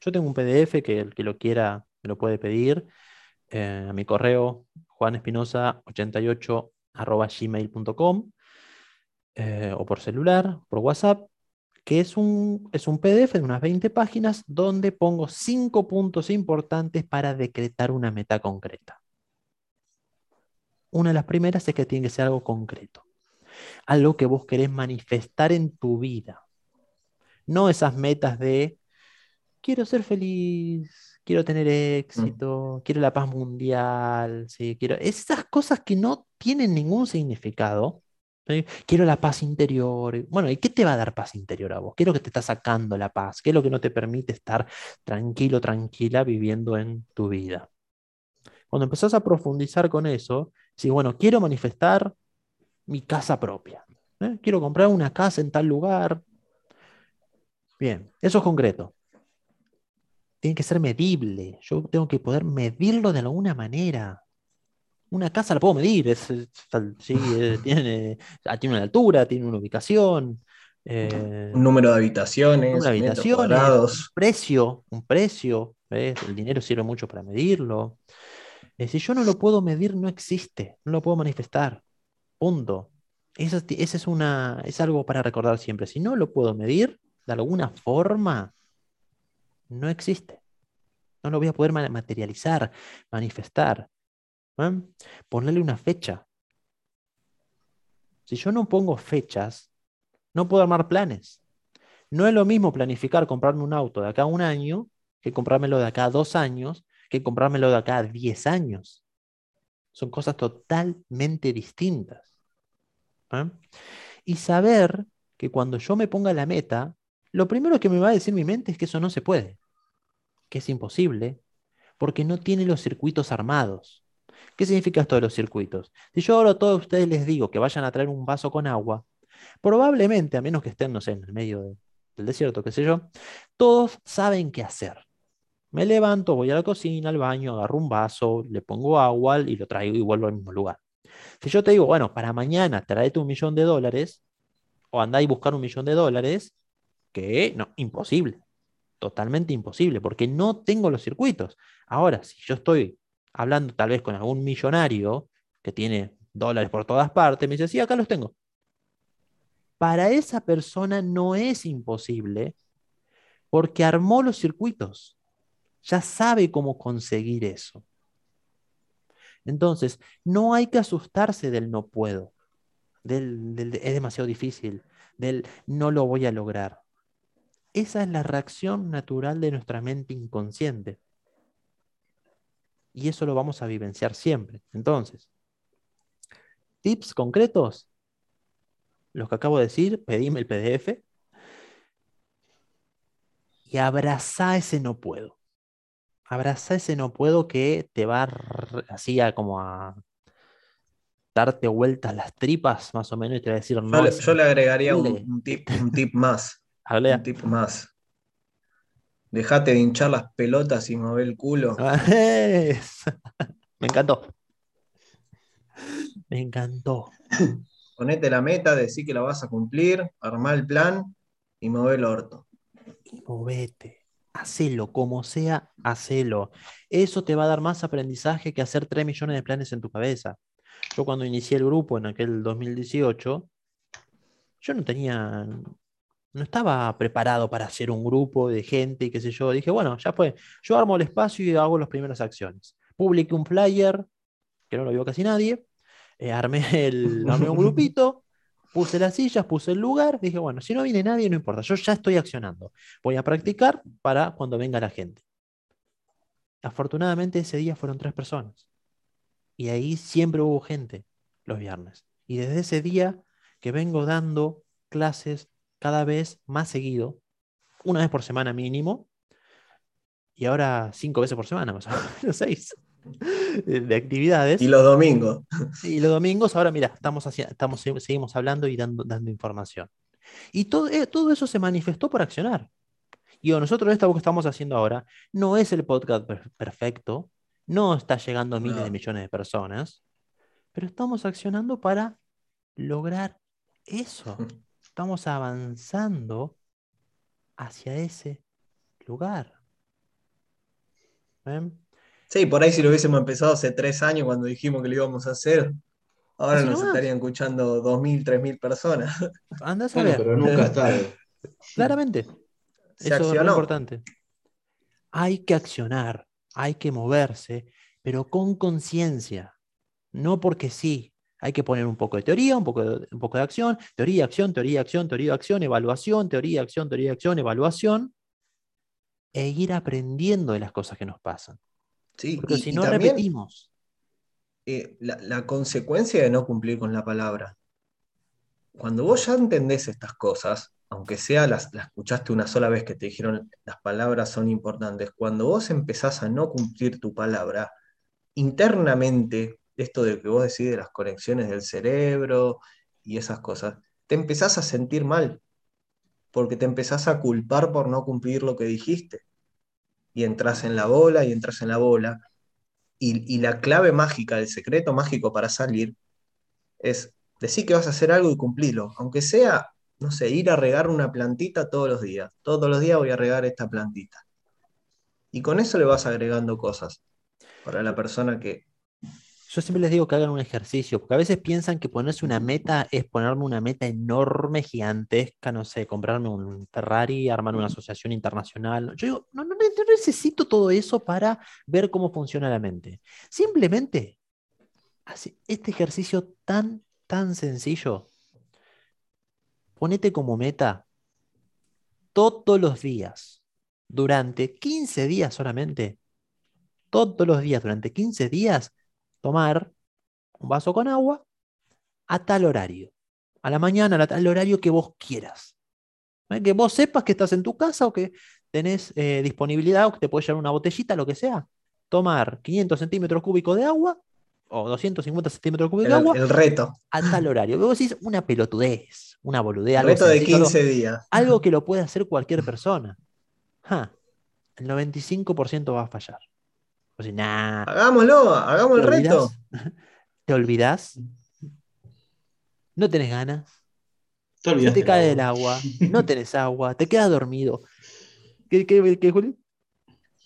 Yo tengo un PDF que el que lo quiera me lo puede pedir eh, a mi correo juanespinosa88 gmail.com eh, o por celular, por WhatsApp que es un, es un PDF de unas 20 páginas donde pongo cinco puntos importantes para decretar una meta concreta. Una de las primeras es que tiene que ser algo concreto, algo que vos querés manifestar en tu vida. No esas metas de quiero ser feliz, quiero tener éxito, mm. quiero la paz mundial, ¿sí? quiero esas cosas que no tienen ningún significado Quiero la paz interior. Bueno, ¿y qué te va a dar paz interior a vos? ¿Qué es lo que te está sacando la paz? ¿Qué es lo que no te permite estar tranquilo, tranquila viviendo en tu vida? Cuando empezás a profundizar con eso, si bueno, quiero manifestar mi casa propia. ¿eh? Quiero comprar una casa en tal lugar. Bien, eso es concreto. Tiene que ser medible. Yo tengo que poder medirlo de alguna manera una casa la puedo medir, es, sí, eh, tiene, ah, tiene una altura, tiene una ubicación. Eh, un número de habitaciones, un, un precio, un precio, el dinero sirve mucho para medirlo. Eh, si yo no lo puedo medir, no existe, no lo puedo manifestar. Punto. Eso, es, una, es algo para recordar siempre. Si no lo puedo medir, de alguna forma, no existe. No lo voy a poder materializar, manifestar. Ponerle una fecha. Si yo no pongo fechas, no puedo armar planes. No es lo mismo planificar comprarme un auto de acá a un año que comprármelo de acá a dos años, que comprármelo de acá a diez años. Son cosas totalmente distintas. ¿Eh? Y saber que cuando yo me ponga la meta, lo primero que me va a decir mi mente es que eso no se puede, que es imposible, porque no tiene los circuitos armados. ¿Qué significa esto de los circuitos? Si yo ahora a todos ustedes les digo que vayan a traer un vaso con agua, probablemente, a menos que estén, no sé, en el medio del desierto, qué sé yo, todos saben qué hacer. Me levanto, voy a la cocina, al baño, agarro un vaso, le pongo agua y lo traigo y vuelvo al mismo lugar. Si yo te digo, bueno, para mañana traete un millón de dólares, o andá y buscar un millón de dólares, que no, imposible. Totalmente imposible, porque no tengo los circuitos. Ahora, si yo estoy hablando tal vez con algún millonario que tiene dólares por todas partes, me dice, sí, acá los tengo. Para esa persona no es imposible porque armó los circuitos, ya sabe cómo conseguir eso. Entonces, no hay que asustarse del no puedo, del, es demasiado difícil, del no lo voy a lograr. Esa es la reacción natural de nuestra mente inconsciente. Y eso lo vamos a vivenciar siempre. Entonces, tips concretos, los que acabo de decir, pedime el PDF y abraza ese no puedo. Abraza ese no puedo que te va así a como a darte vueltas las tripas, más o menos, y te va a decir no. Yo, le, agregaría un, tip, un tip más. Un tip más. Dejate de hinchar las pelotas y mover el culo. Me encantó. Me encantó. Ponete la meta, decí que la vas a cumplir, armá el plan y mover el orto. Y movete. Hacelo, como sea, hacelo. Eso te va a dar más aprendizaje que hacer 3 millones de planes en tu cabeza. Yo cuando inicié el grupo en aquel 2018, yo no tenía, no estaba preparado para hacer un grupo de gente y qué sé yo. Dije, bueno, ya fue. Yo armo el espacio y hago las primeras acciones. Publiqué un flyer, que no lo vio casi nadie. Eh, armé, el, armé un grupito, puse las sillas, puse el lugar. Dije, bueno, si no viene nadie, no importa. Yo ya estoy accionando. Voy a practicar para cuando venga la gente. Afortunadamente ese día fueron tres personas. Y ahí siempre hubo gente los viernes. Y desde ese día que vengo dando clases cada vez más seguido, una vez por semana mínimo, y ahora cinco veces por semana, más o menos, seis de actividades. Y los domingos. Y los domingos, ahora mira, estamos, estamos seguimos hablando y dando, dando información. Y todo, eh, todo eso se manifestó por accionar. Y nosotros esto que estamos haciendo ahora no es el podcast perfecto, no está llegando a miles de millones de personas, pero estamos accionando para lograr eso. estamos avanzando hacia ese lugar. Sí, por ahí si lo hubiésemos empezado hace tres años cuando dijimos que lo íbamos a hacer, ahora nos estarían escuchando 2.000, 3.000 personas. Anda a saber. pero nunca está. Claramente. Eso es lo importante. Hay que accionar, hay que moverse, pero con conciencia. No porque sí, hay que poner un poco de teoría, un poco de, un poco de acción, teoría, acción, teoría, acción, teoría, acción, evaluación, teoría, acción, teoría, acción, evaluación, e ir aprendiendo de las cosas que nos pasan. Sí, Porque si no repetimos. Eh, la, consecuencia de no cumplir con la palabra. Cuando vos ya entendés estas cosas, aunque sea las, las escuchaste una sola vez que te dijeron las palabras son importantes, cuando vos empezás a no cumplir tu palabra, internamente esto de que vos decís de las conexiones del cerebro y esas cosas, te empezás a sentir mal, porque te empezás a culpar por no cumplir lo que dijiste. Y entras en la bola y entras en la bola. Y, la clave mágica, el secreto mágico para salir es decir que vas a hacer algo y cumplirlo, aunque sea, no sé, ir a regar una plantita todos los días. Todos los días voy a regar esta plantita. Y con eso le vas agregando cosas para la persona que, yo siempre les digo que hagan un ejercicio, porque a veces piensan que ponerse una meta es ponerme una meta enorme, gigantesca, no sé, comprarme un Ferrari, armar una asociación internacional. Yo digo, no, no, necesito todo eso para ver cómo funciona la mente. Simplemente, este ejercicio tan, tan sencillo, ponete como meta todos los días, durante 15 días solamente, todos los días, durante 15 días, tomar un vaso con agua a tal horario. A la mañana, a tal horario que vos quieras. ¿Eh? Que vos sepas que estás en tu casa o que tenés eh, disponibilidad o que te puedes llevar una botellita, lo que sea. Tomar 500 centímetros cúbicos de agua o 250 centímetros cúbicos de agua. El reto. A tal horario. Vos decís una pelotudez, una boludez. El reto de 15 días. Algo que lo puede hacer cualquier persona. el 95% va a fallar. Hagámoslo, hagamos el reto. ¿Te olvidas? ¿No tenés ganas? Te, te cae el agua, no tenés agua, te quedas dormido. ¿Qué, qué, qué, Juli?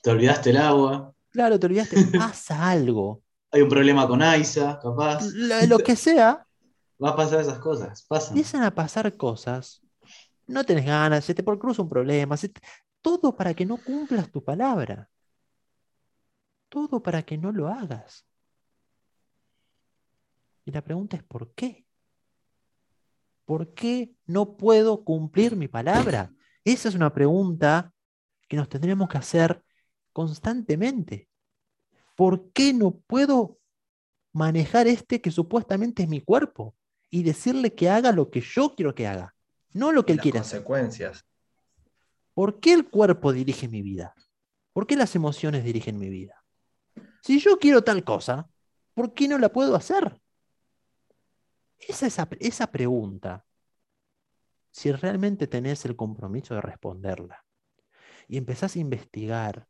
Te olvidaste el agua. Claro, te olvidaste, pasa algo. Hay un problema con Aiza, capaz. Lo, lo que sea, Va a pasar esas cosas, pasan. empiezan a pasar cosas. No tenés ganas, se te por cruza un problema, se te- todo para que no cumplas tu palabra. Todo para que no lo hagas. Y la pregunta es ¿por qué? ¿Por qué no puedo cumplir mi palabra? Esa es una pregunta que nos tendremos que hacer constantemente. ¿Por qué no puedo manejar este que supuestamente es mi cuerpo y decirle que haga lo que yo quiero que haga, no lo que él las quiere hacer? consecuencias. ¿Por qué el cuerpo dirige mi vida? ¿Por qué las emociones dirigen mi vida? Si yo quiero tal cosa, ¿por qué no la puedo hacer? Esa, esa, esa pregunta, si realmente tenés el compromiso de responderla y empezás a investigar,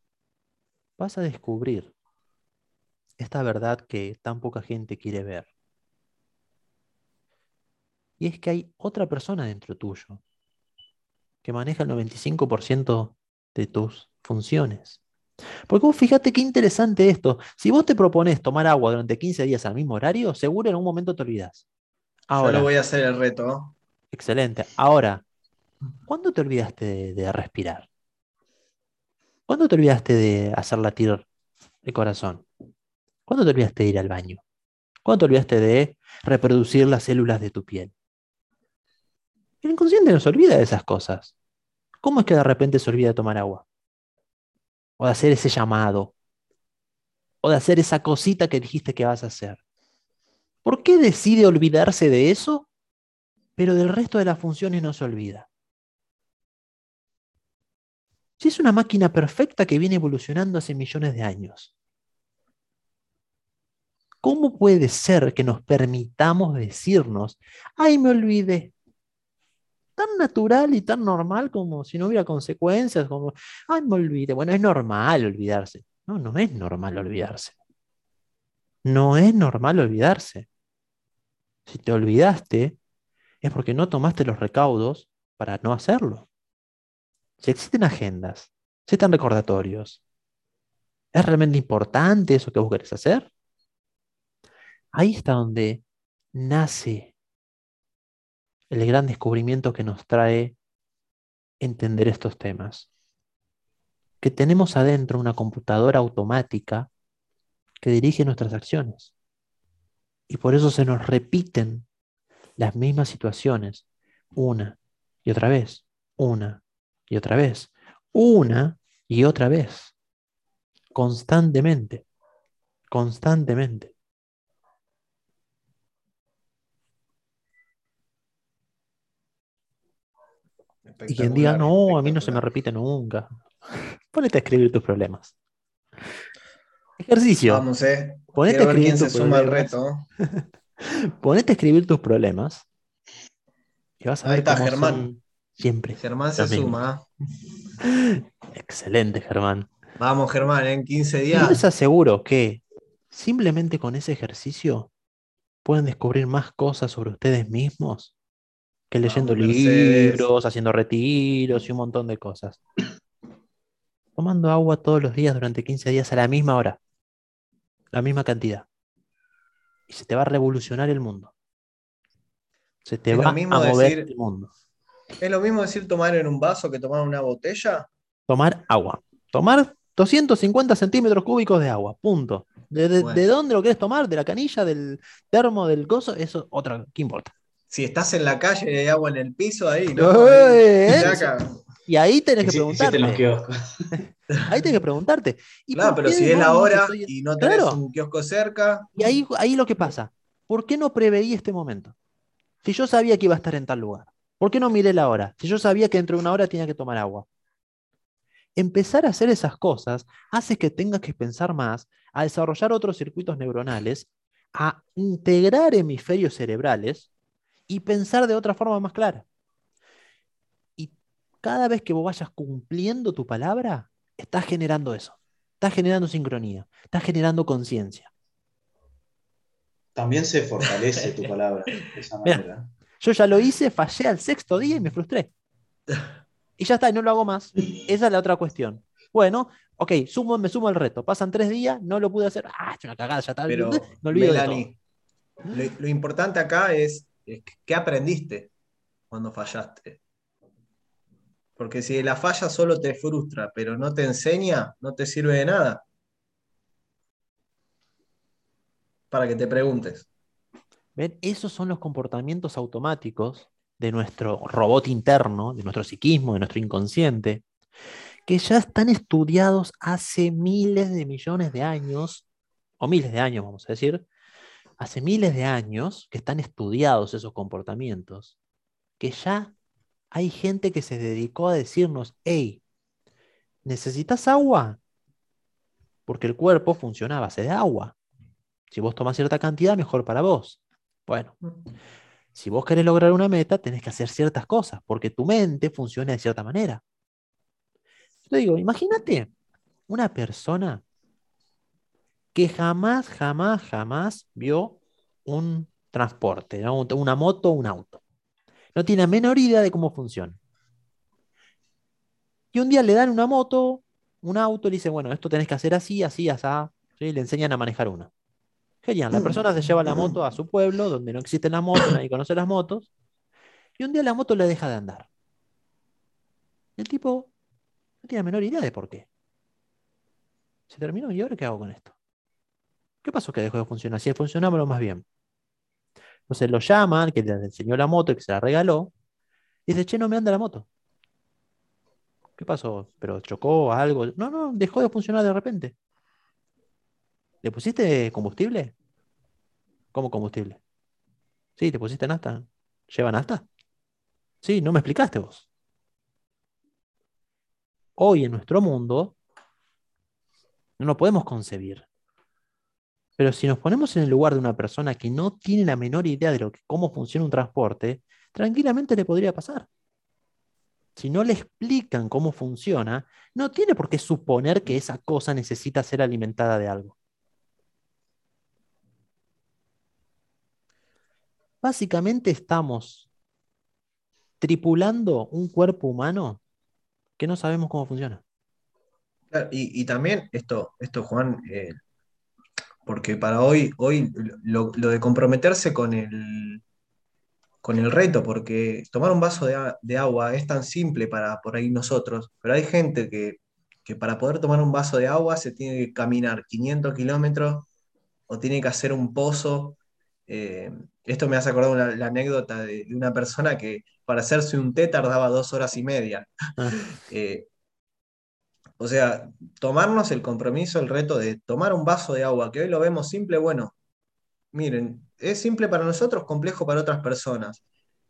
vas a descubrir esta verdad que tan poca gente quiere ver. Y es que hay otra persona dentro tuyo que maneja el 95% de tus funciones. Porque vos fíjate qué interesante esto. Si vos te propones tomar agua durante 15 días al mismo horario, seguro en un momento te olvidás. Yo Ahora, lo voy a hacer el reto. excelente. Ahora, ¿cuándo te olvidaste de, de respirar? ¿Cuándo te olvidaste de hacer latir el corazón? ¿Cuándo te olvidaste de ir al baño? ¿Cuándo te olvidaste de reproducir las células de tu piel? El inconsciente no se olvida de esas cosas. ¿Cómo es que de repente se olvida de tomar agua? O de hacer ese llamado. O de hacer esa cosita que dijiste que vas a hacer. ¿Por qué decide olvidarse de eso, pero del resto de las funciones no se olvida? Si es una máquina perfecta que viene evolucionando hace millones de años. ¿Cómo puede ser que nos permitamos decirnos, ay, me olvidé? Tan natural y tan normal como si no hubiera consecuencias, como, ay, me olvidé. Bueno, es normal olvidarse. No, no es normal olvidarse. No es normal olvidarse. Si te olvidaste, es porque no tomaste los recaudos para no hacerlo. Si existen agendas, si están recordatorios, ¿es realmente importante eso que vos querés hacer? Ahí está donde nace el gran descubrimiento que nos trae entender estos temas. Que tenemos adentro una computadora automática que dirige nuestras acciones. Y por eso se nos repiten las mismas situaciones una y otra vez, una y otra vez, una y otra vez, constantemente, constantemente. Y quien diga, no, a mí no se me repite nunca. Ponete a escribir tus problemas. Ejercicio. Vamos, eh. Ponete Quiero a quién escribir se tus suma al problemas. reto. Ponete a escribir tus problemas. Y vas a Ahí ver está, Germán. son siempre. Germán se mismos. suma. Excelente, Germán. Vamos, Germán, en 15 Y yo les días. aseguro que simplemente con ese ejercicio pueden descubrir más cosas sobre ustedes mismos que leyendo Mercedes. libros, haciendo retiros y un montón de cosas. Tomando agua todos los días durante 15 días a la misma hora, la misma cantidad. Y se te va a revolucionar el mundo. Se te Es va a mover decir- el mundo. ¿Es lo mismo decir tomar en un vaso que tomar en una botella? Tomar agua. Tomar 250 centímetros cúbicos de agua. Punto. ¿De, de- Bueno. de dónde lo querés tomar? ¿De la canilla? ¿Del termo? ¿Del coso? Eso, otra. ¿Qué importa? Si estás en la calle y hay agua en el piso, ahí, ¿no? ¡Eh! Acá. Y ahí tenés que preguntarte. kioscos. Ahí tenés que preguntarte. ¿y Claro, pero si es la hora estoy- y no tenés Claro. un kiosco cerca, Y ahí, ahí lo que pasa. ¿Por qué no preveí este momento? Si yo sabía que iba a estar en tal lugar. ¿Por qué no miré la hora? Si yo sabía que dentro de una hora tenía que tomar agua. Empezar a hacer esas cosas hace que tengas que pensar más, a desarrollar otros circuitos neuronales, a integrar hemisferios cerebrales y pensar de otra forma más clara. Y cada vez que vos vayas cumpliendo tu palabra, estás generando eso. Estás generando sincronía, estás generando conciencia. También se fortalece tu palabra de esa Mira. manera. Yo ya lo hice, fallé al sexto día y me frustré. Y ya está, y no lo hago más. Esa es la otra cuestión. Bueno, ok, sumo, me sumo al reto. Pasan tres días, no lo pude hacer. Ah, es una cagada, ya está. Pero, me olvido Melanie, lo, lo importante acá es qué aprendiste cuando fallaste. Porque si la falla solo te frustra, pero no te enseña, no te sirve de nada. Para que te preguntes. ¿Ven? Esos son los comportamientos automáticos de nuestro robot interno, de nuestro psiquismo, de nuestro inconsciente, que ya están estudiados hace miles de millones de años, o miles de años, vamos a decir, hace miles de años que están estudiados esos comportamientos, que ya hay gente que se dedicó a decirnos, hey, ¿necesitas agua? Porque el cuerpo funciona a base de agua. Si vos tomas cierta cantidad, mejor para vos. Bueno, si vos querés lograr una meta, tenés que hacer ciertas cosas, porque tu mente funciona de cierta manera. Yo digo, imagínate una persona que jamás, jamás, jamás vio un transporte, una moto un auto. No tiene la menor idea de cómo funciona. Y un día le dan una moto, un auto, le dicen, bueno, esto tenés que hacer así, así, así. Le enseñan a manejar una. Genial, la persona se lleva la moto a su pueblo, donde no existen las motos, nadie conoce las motos, y un día la moto le deja de andar. El tipo no tiene la menor idea de por qué. Se terminó, ¿y ahora qué hago con esto? ¿Qué pasó que dejó de funcionar? Si funcionaba más bien. Entonces lo llaman, que le enseñó la moto y que se la regaló, y dice, che, no me anda la moto. ¿Qué pasó? ¿Pero chocó algo? No, no, dejó de funcionar de repente. ¿Le pusiste combustible? ¿Cómo combustible? Sí, ¿te pusiste nafta? ¿Lleva nafta? Sí, no me explicaste vos. Hoy en nuestro mundo no lo podemos concebir. Pero si nos ponemos en el lugar de una persona que no tiene la menor idea de lo que, cómo funciona un transporte, tranquilamente le podría pasar. Si no le explican cómo funciona, no tiene por qué suponer que esa cosa necesita ser alimentada de algo. Básicamente estamos tripulando un cuerpo humano que no sabemos cómo funciona. Y, también esto, esto Juan, eh, porque para hoy, hoy lo, de comprometerse con el, con el reto, porque tomar un vaso de, agua es tan simple para por ahí nosotros, pero hay gente que, para poder tomar un vaso de agua se tiene que caminar 500 kilómetros o tiene que hacer un pozo. Eh, esto me hace acordar la anécdota de, una persona que para hacerse un té tardaba dos horas y media. Ah. Eh, o sea, tomarnos el compromiso, el reto de tomar un vaso de agua, que hoy lo vemos simple, bueno, miren, es simple para nosotros, complejo para otras personas.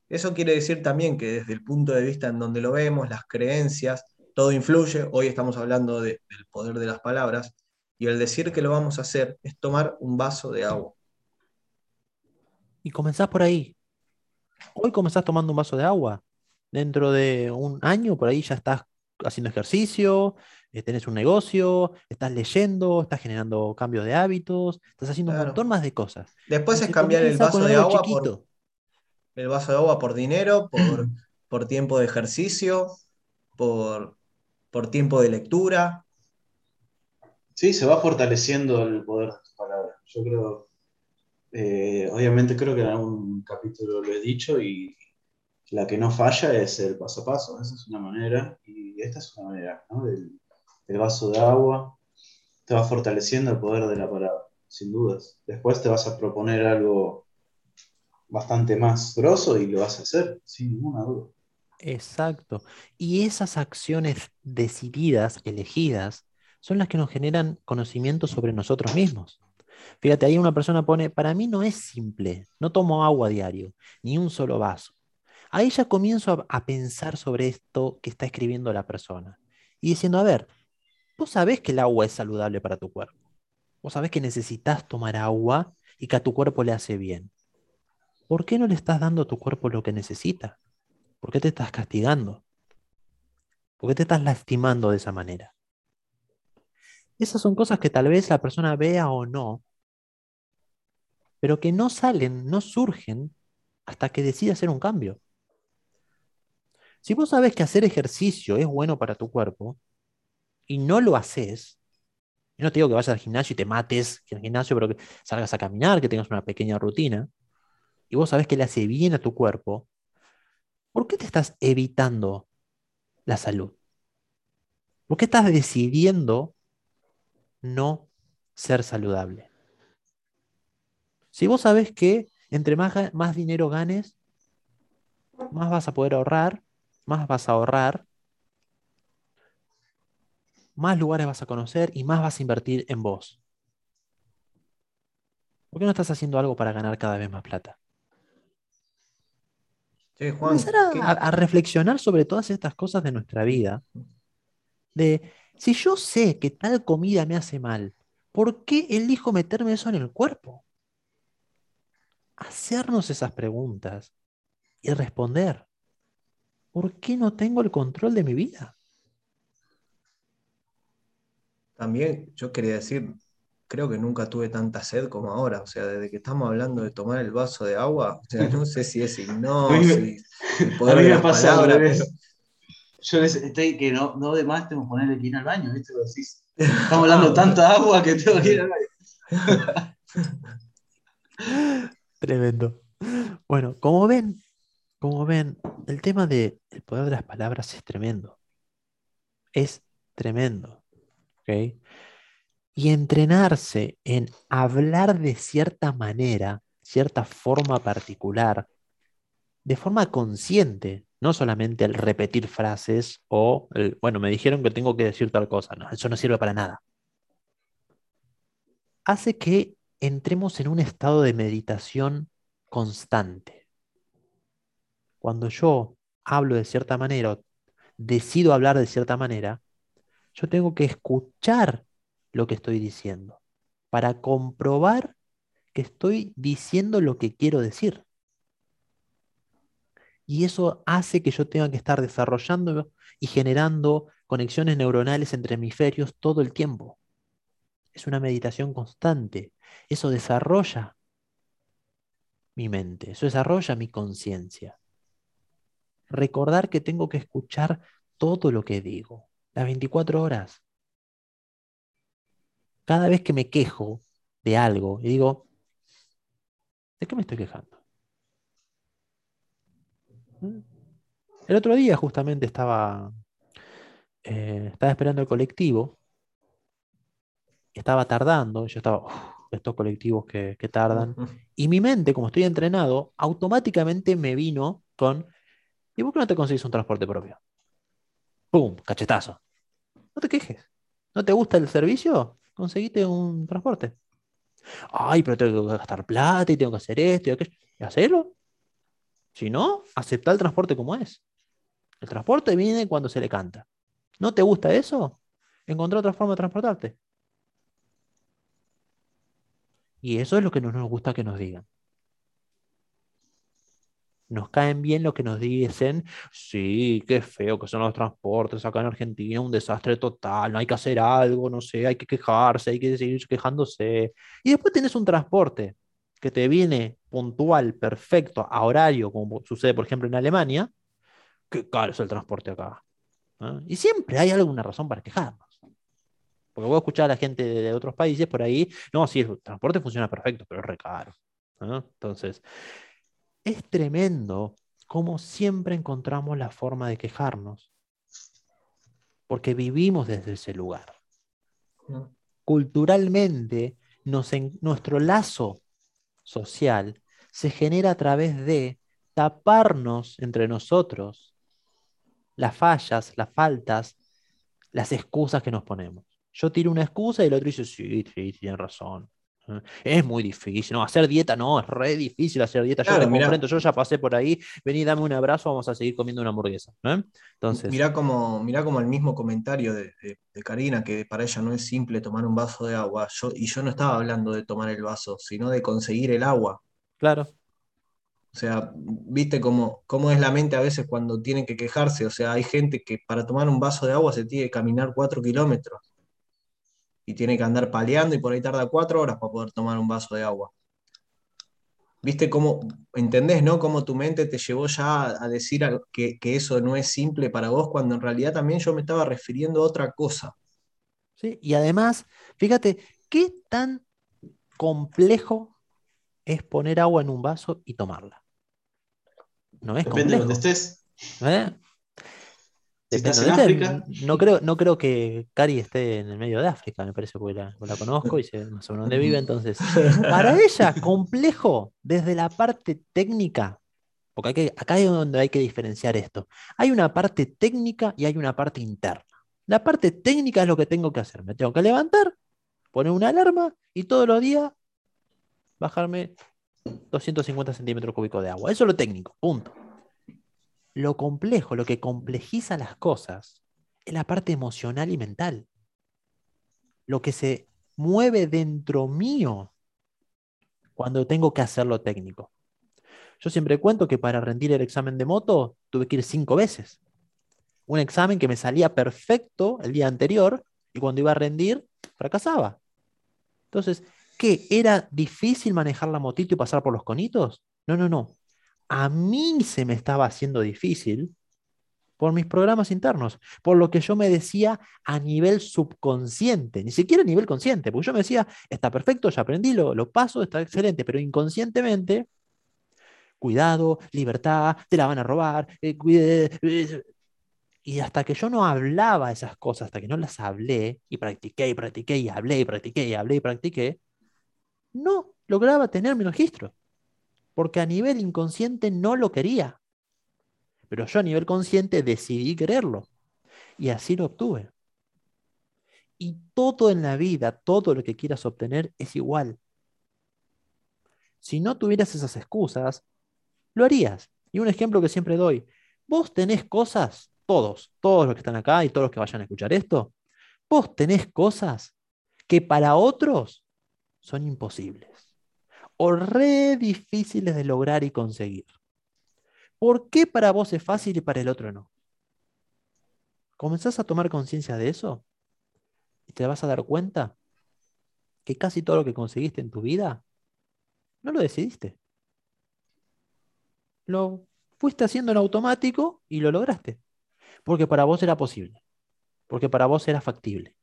Eso quiere decir también que desde el punto de vista en donde lo vemos, las creencias, todo influye. Hoy estamos hablando del poder de las palabras. Y el decir que lo vamos a hacer es tomar un vaso de agua. Y comenzás por ahí. Hoy comenzás tomando un vaso de agua. Dentro de un año, por ahí ya estás haciendo ejercicio, eh, tenés un negocio, estás leyendo, estás generando cambios de hábitos, estás haciendo un montón más de cosas. Después es cambiar el vaso de agua por el vaso de agua por dinero, por, por tiempo de ejercicio, por, por tiempo de lectura. Sí, se va fortaleciendo el poder de tu palabra. Yo creo, eh, obviamente creo que en algún capítulo lo he dicho y la que no falla es el paso a paso. Esa es una manera y esta es una manera, ¿no? el vaso de agua, te va fortaleciendo el poder de la palabra, sin dudas. Después te vas a proponer algo bastante más grosso y lo vas a hacer, sin ninguna duda. Exacto. Y esas acciones decididas, elegidas, son las que nos generan conocimiento sobre nosotros mismos. Fíjate, ahí una persona pone, para mí no es simple, no tomo agua diario, ni un solo vaso. Ahí ya comienzo a, pensar sobre esto que está escribiendo la persona y diciendo, a ver, Vos sabés que el agua es saludable para tu cuerpo. Vos sabés que necesitas tomar agua y que a tu cuerpo le hace bien. ¿Por qué no le estás dando a tu cuerpo lo que necesita? ¿Por qué te estás castigando? ¿Por qué te estás lastimando de esa manera? Esas son cosas que tal vez la persona vea o no, pero que no salen, no surgen hasta que decide hacer un cambio. Si vos sabes que hacer ejercicio es bueno para tu cuerpo, y no lo haces, y no te digo que vayas al gimnasio y te mates en el gimnasio, pero que salgas a caminar, que tengas una pequeña rutina, y vos sabés que le hace bien a tu cuerpo, ¿por qué te estás evitando la salud? ¿Por qué estás decidiendo no ser saludable? Si vos sabés que entre más dinero ganes, más vas a poder ahorrar, más vas a ahorrar, más lugares vas a conocer y más vas a invertir en vos. ¿Por qué no estás haciendo algo para ganar cada vez más plata? Juan, a, a, reflexionar sobre todas estas cosas de nuestra vida. De si yo sé que tal comida me hace mal, ¿por qué elijo meterme eso en el cuerpo? Hacernos esas preguntas y responder. ¿Por qué no tengo el control de mi vida? También yo quería decir, creo que nunca tuve tanta sed como ahora. O sea, desde que estamos hablando de tomar el vaso de agua, o sea, no sé si es hipnosis, a mí me pasa palabras, Yo estoy que no, no de más tengo que ponerle que ir al baño, ¿viste? Estamos hablando tanta agua que tengo que ir al baño. Tremendo. Bueno, como ven, como ven, el tema del poder de las palabras es tremendo. Es tremendo. Y entrenarse en hablar de cierta manera, cierta forma particular, de forma consciente, no solamente el repetir frases o, el, bueno, me dijeron que tengo que decir tal cosa, no, eso no sirve para nada. Hace que entremos en un estado de meditación constante cuando yo hablo de cierta manera decido hablar de cierta manera, yo tengo que escuchar lo que estoy diciendo para comprobar que estoy diciendo lo que quiero decir. Y eso hace que yo tenga que estar desarrollando y generando conexiones neuronales entre hemisferios todo el tiempo. Es una meditación constante. Eso desarrolla mi mente, eso desarrolla mi conciencia recordar que tengo que escuchar todo lo que digo, las 24 horas. Cada vez que me quejo de algo y digo, ¿de qué me estoy quejando? ¿Mm? El otro día justamente estaba, eh, estaba esperando el colectivo, estaba tardando, yo estaba, estos colectivos que, que tardan, y mi mente, como estoy entrenado, automáticamente me vino con, ¿Y por qué no te conseguís un transporte propio? ¡Pum! Cachetazo. No te quejes. ¿No te gusta el servicio? Conseguiste un transporte. Ay, pero tengo que gastar plata y tengo que hacer esto y aquello. ¿Y hacerlo? Si no, acepta el transporte como es. El transporte viene cuando se le canta. ¿No te gusta eso? Encontrá otra forma de transportarte. Y eso es lo que no nos gusta que nos digan nos caen bien lo que nos dicen, sí, qué feo que son los transportes acá en Argentina, un desastre total, no hay que hacer algo, no sé, hay que quejarse, hay que seguir quejándose. Y después tienes un transporte que te viene puntual, perfecto, a horario, como sucede por ejemplo en Alemania, qué caro es el transporte acá. Y siempre hay alguna razón para quejarnos. Porque voy a escuchar a la gente de otros países por ahí, no, sí, el transporte funciona perfecto, pero es re caro. Entonces, es tremendo cómo siempre encontramos la forma de quejarnos, porque vivimos desde ese lugar. Culturalmente, nuestro lazo social se genera a través de taparnos entre nosotros las fallas, las faltas, las excusas que nos ponemos. Yo tiro una excusa y el otro dice, sí, sí, tiene razón. Es muy difícil, no, hacer dieta no, es re difícil hacer dieta. yo te yo ya pasé por ahí, vení, dame un abrazo, vamos a seguir comiendo una hamburguesa. Entonces. Mirá como, mirá como el mismo comentario de, Karina, que para ella no es simple tomar un vaso de agua. Yo, y yo no estaba hablando de tomar el vaso, sino de conseguir el agua. Claro. O sea, viste cómo, cómo es la mente a veces cuando tienen que quejarse. O sea, hay gente que para tomar un vaso de agua se tiene que caminar cuatro kilómetros y tiene que andar paleando y por ahí tarda cuatro horas para poder tomar un vaso de agua. ¿Viste cómo, entendés, no? Cómo tu mente te llevó ya a decir que, eso no es simple para vos, cuando en realidad también yo me estaba refiriendo a otra cosa. ¿sí? Y además, fíjate, ¿qué tan complejo es poner agua en un vaso y tomarla? No es Depende de donde estés. ¿eh? Si estás en África. No creo, no creo que Cari esté en el medio de África, me parece, porque la, conozco y sé más o menos dónde vive. Entonces, para ella, complejo desde la parte técnica, porque hay que- acá es donde hay que diferenciar esto. Hay una parte técnica y hay una parte interna. La parte técnica es lo que tengo que hacer. Me tengo que levantar, poner una alarma y todos los días bajarme 250 centímetros cúbicos de agua. Eso es lo técnico, punto. Lo complejo, lo que complejiza las cosas, es la parte emocional y mental. Lo que se mueve dentro mío cuando tengo que hacer lo técnico. Yo siempre cuento que para rendir el examen de moto tuve que ir cinco veces. Un examen que me salía perfecto el día anterior y cuando iba a rendir fracasaba. Entonces, ¿qué? ¿Era difícil manejar la motito y pasar por los conitos? No, no, no. A mí se me estaba haciendo difícil por mis programas internos, por lo que yo me decía a nivel subconsciente, ni siquiera a nivel consciente, porque yo me decía, está perfecto, ya aprendí, lo, lo paso, está excelente, pero inconscientemente, cuidado, libertad, te la van a robar, eh, cuide- eh, y hasta que yo no hablaba esas cosas, hasta que no las hablé y practiqué y practiqué y hablé y practiqué y hablé y practiqué, no lograba tener mi registro, porque a nivel inconsciente no lo quería, pero yo a nivel consciente decidí quererlo y así lo obtuve. Y todo en la vida, todo lo que quieras obtener es igual. Si no tuvieras esas excusas, lo harías. Y un ejemplo que siempre doy, vos tenés cosas, todos, todos los que están acá y todos los que vayan a escuchar esto, vos tenés cosas que para otros son imposibles o re difíciles de lograr y conseguir. ¿Por qué para vos es fácil y para el otro no? Comenzás a tomar conciencia de eso y te vas a dar cuenta que casi todo lo que conseguiste en tu vida no lo decidiste. Lo fuiste haciendo en automático y lo lograste. Porque para vos era posible. Porque para vos era factible.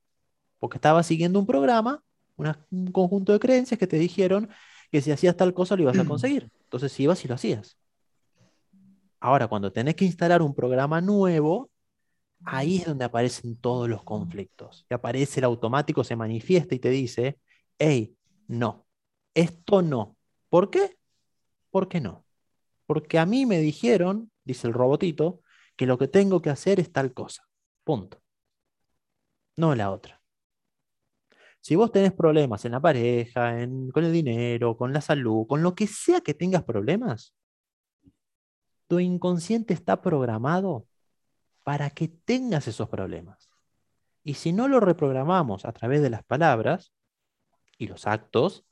Porque estabas siguiendo un programa, un conjunto de creencias que te dijeron que si hacías tal cosa lo ibas a conseguir. Entonces ibas y lo hacías. Ahora, cuando tenés que instalar un programa nuevo, ahí es donde aparecen todos los conflictos. Y aparece el automático, se manifiesta y te dice, hey, no, esto no. ¿Por qué? ¿Por qué no? Porque a mí me dijeron, dice el robotito, que lo que tengo que hacer es tal cosa. Punto. No la otra. Si vos tenés problemas en la pareja, con el dinero, con la salud, con lo que sea que tengas problemas, tu inconsciente está programado para que tengas esos problemas. Y si no lo reprogramamos a través de las palabras y los actos,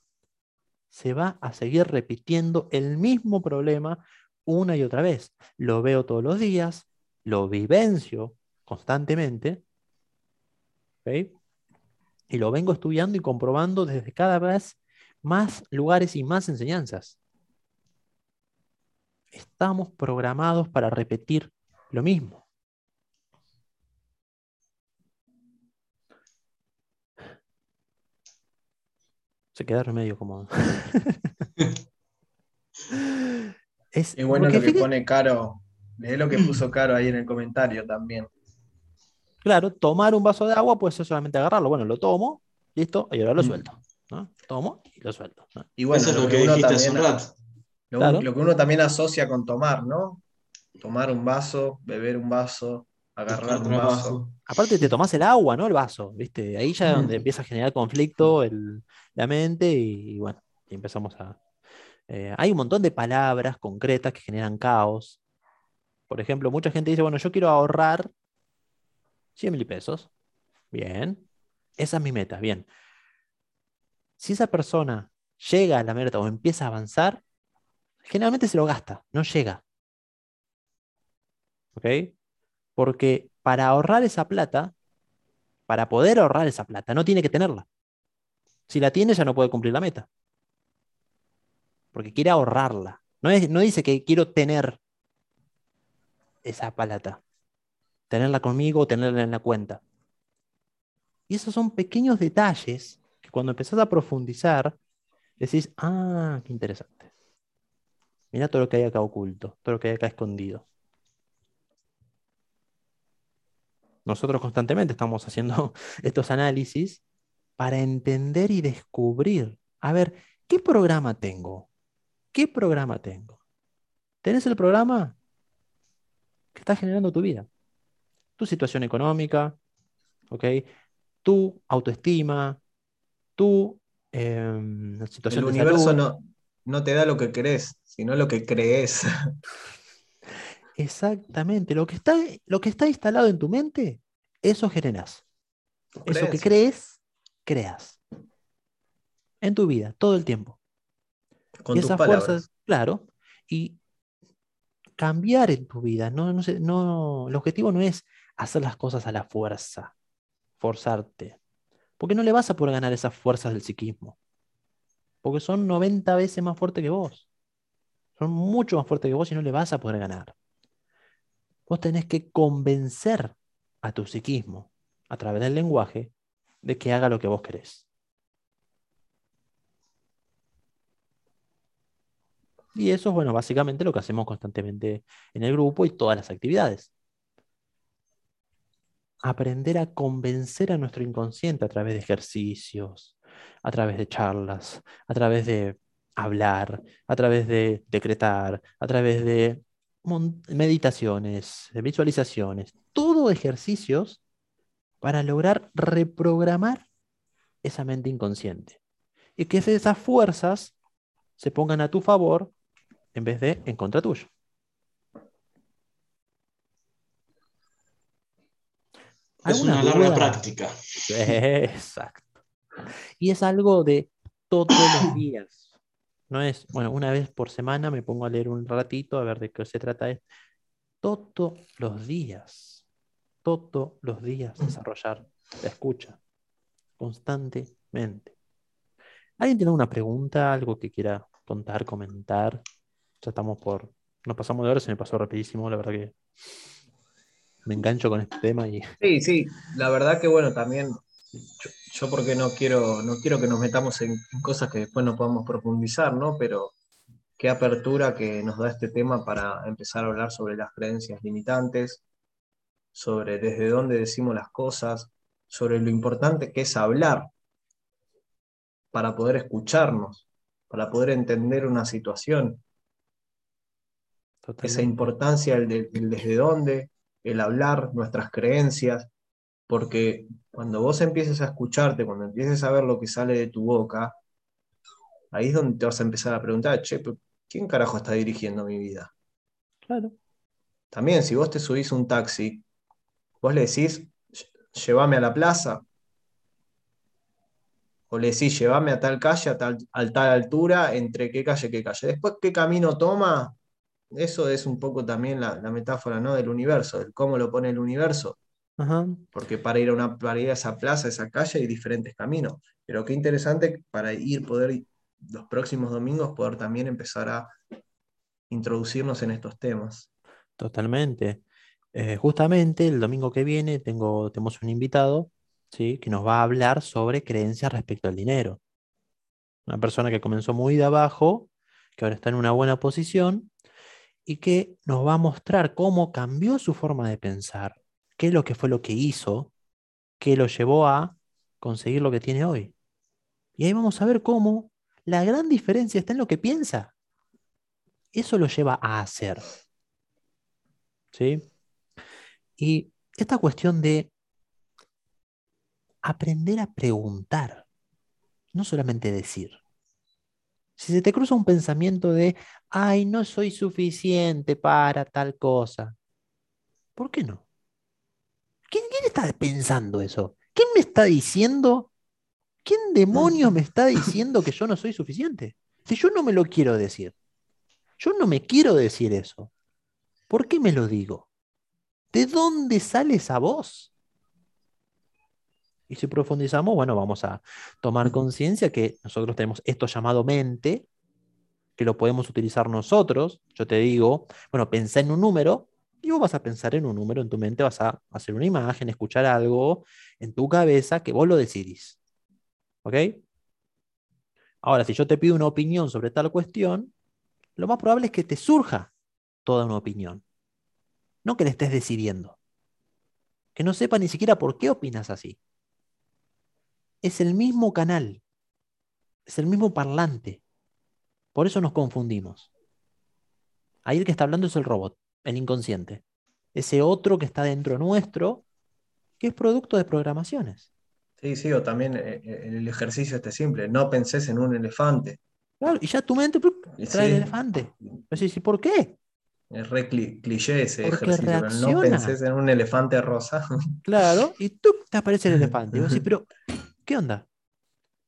se va a seguir repitiendo el mismo problema una y otra vez. Lo veo todos los días, lo vivencio constantemente, ¿ok? Y lo vengo estudiando y comprobando desde cada vez más lugares y más enseñanzas. Estamos programados para repetir lo mismo. Se quedaron medio como... es, Es bueno lo que fíjate- pone Caro. Es lo que puso Caro ahí en el comentario también. Claro, tomar un vaso de agua puede ser solamente agarrarlo. Bueno, lo tomo, listo, y ahora lo Mm. suelto. ¿no? Tomo y lo suelto. ¿no? Y bueno, Eso es lo que dijiste hace un rato. Lo, Claro. lo que uno también asocia con tomar, ¿no? Tomar un vaso, beber un vaso, agarrar un vaso. Aparte te tomás el agua, ¿no? El vaso, ¿viste? Ahí ya es donde Mm. empieza a generar conflicto el- la mente y, y bueno, y empezamos a... eh, hay un montón de palabras concretas que generan caos. Por ejemplo, mucha gente dice, bueno, yo quiero ahorrar 100 mil pesos. Bien. Esa es mi meta, bien. Si esa persona llega a la meta o empieza a avanzar, generalmente se lo gasta, no llega. ¿Ok? Porque para ahorrar esa plata, para poder ahorrar esa plata, no tiene que tenerla. Si la tiene, ya no puede cumplir la meta. Porque quiere ahorrarla. No, es- no dice que quiero tener esa plata. Tenerla conmigo o tenerla en la cuenta. Y esos son pequeños detalles que cuando empezás a profundizar, decís, ah, qué interesante. Mira todo lo que hay acá oculto, todo lo que hay acá escondido. Nosotros constantemente estamos haciendo estos análisis para entender y descubrir, a ver, ¿qué programa tengo? ¿Qué programa tengo? ¿Tenés el programa que está generando tu vida? Tu situación económica, ¿ok? Tu autoestima, tu em, situación el universo No, no te da lo que querés, sino lo que crees. Exactamente. Lo que está, lo que está instalado en tu mente, eso generas. Eso que crees, creas. En tu vida, todo el tiempo. Con y esas fuerzas, claro. Y cambiar en tu vida. No, no, no, el objetivo no es hacer las cosas a la fuerza, forzarte. Porque no le vas a poder ganar esas fuerzas del psiquismo. Porque son 90 veces más fuertes que vos. Son mucho más fuertes que vos y no le vas a poder ganar. Vos tenés que convencer a tu psiquismo a través del lenguaje de que haga lo que vos querés. Y eso es, bueno, básicamente lo que hacemos constantemente en el grupo y todas las actividades. Aprender a convencer a nuestro inconsciente a través de ejercicios, a través de charlas, a través de hablar, a través de decretar, a través de meditaciones, visualizaciones, todo ejercicios para lograr reprogramar esa mente inconsciente. Y que esas fuerzas se pongan a tu favor en vez de en contra tuyo. Es una larga práctica. Exacto. Y es algo de todos los días. No es, bueno, una vez por semana me pongo a leer un ratito a ver de qué se trata esto. Todos los días, todos los días desarrollar la escucha, constantemente. ¿Alguien tiene una pregunta, algo que quiera contar, comentar? Ya estamos por, nos pasamos de hora, se me pasó rapidísimo, la verdad que me engancho con este tema y... Sí, sí, la verdad que bueno, también yo, porque no quiero, no quiero que nos metamos en, cosas que después no podamos profundizar, ¿no? Pero qué apertura que nos da este tema para empezar a hablar sobre las creencias limitantes, sobre desde dónde decimos las cosas, sobre lo importante que es hablar para poder escucharnos, para poder entender una situación. Esa importancia, el desde dónde, el hablar, nuestras creencias, porque cuando vos empieces a escucharte, cuando empieces a ver lo que sale de tu boca, ahí es donde te vas a empezar a preguntar, che, ¿quién carajo está dirigiendo mi vida? Claro. También, si vos te subís un taxi, vos le decís, llévame a la plaza, o le decís, llévame a tal calle, a tal, a tal altura, entre qué calle, qué calle. Después, qué camino toma, eso es un poco también la, la metáfora ¿no? del universo, del cómo lo pone el universo. Porque para ir, a una, para a esa plaza, a esa calle, hay diferentes caminos. Pero qué interesante para ir, poder, los próximos domingos, poder también empezar a introducirnos en estos temas. Totalmente. Eh, justamente el domingo que viene tengo, tenemos un invitado ¿sí? que nos va a hablar sobre creencias respecto al dinero. Una persona que comenzó muy de abajo, que ahora está en una buena posición y que nos va a mostrar cómo cambió su forma de pensar qué es lo que fue lo que hizo que lo llevó a conseguir lo que tiene hoy. Y ahí vamos a ver cómo la gran diferencia está en lo que piensa. Eso lo lleva a hacer. ¿Sí? Y esta cuestión de aprender a preguntar, no solamente decir. Si se te cruza un pensamiento de, ay, no soy suficiente para tal cosa, ¿por qué no? ¿Quién, está pensando eso? ¿Quién me está diciendo? ¿Quién demonios me está diciendo que yo no soy suficiente? Si yo no me lo quiero decir. Yo no me quiero decir eso. ¿Por qué me lo digo? ¿De dónde sale esa voz? Y si profundizamos, bueno, vamos a tomar conciencia que nosotros tenemos esto llamado mente, que lo podemos utilizar nosotros. Yo te digo, bueno, pensá en un número Y vos vas a pensar en un número, en tu mente vas a hacer una imagen, escuchar algo en tu cabeza que vos lo decidís. ¿Ok? Ahora, si yo te pido una opinión sobre tal cuestión, lo más probable es que te surja toda una opinión. No que le estés decidiendo. Que no sepa ni siquiera por qué opinas así. Es el mismo canal. Es el mismo parlante. Por eso nos confundimos. Ahí el que está hablando es el robot, el inconsciente. Ese otro que está dentro nuestro, que es producto de programaciones. Sí, sí, o también eh, eh, el ejercicio este simple, no pensés en un elefante. Claro, y ya tu mente trae el elefante. ¿y por qué? Es re cliché ese ejercicio, no pensés en un elefante rosa. Claro, y tú te aparece el elefante. Y vos decís, pero, ¿qué onda?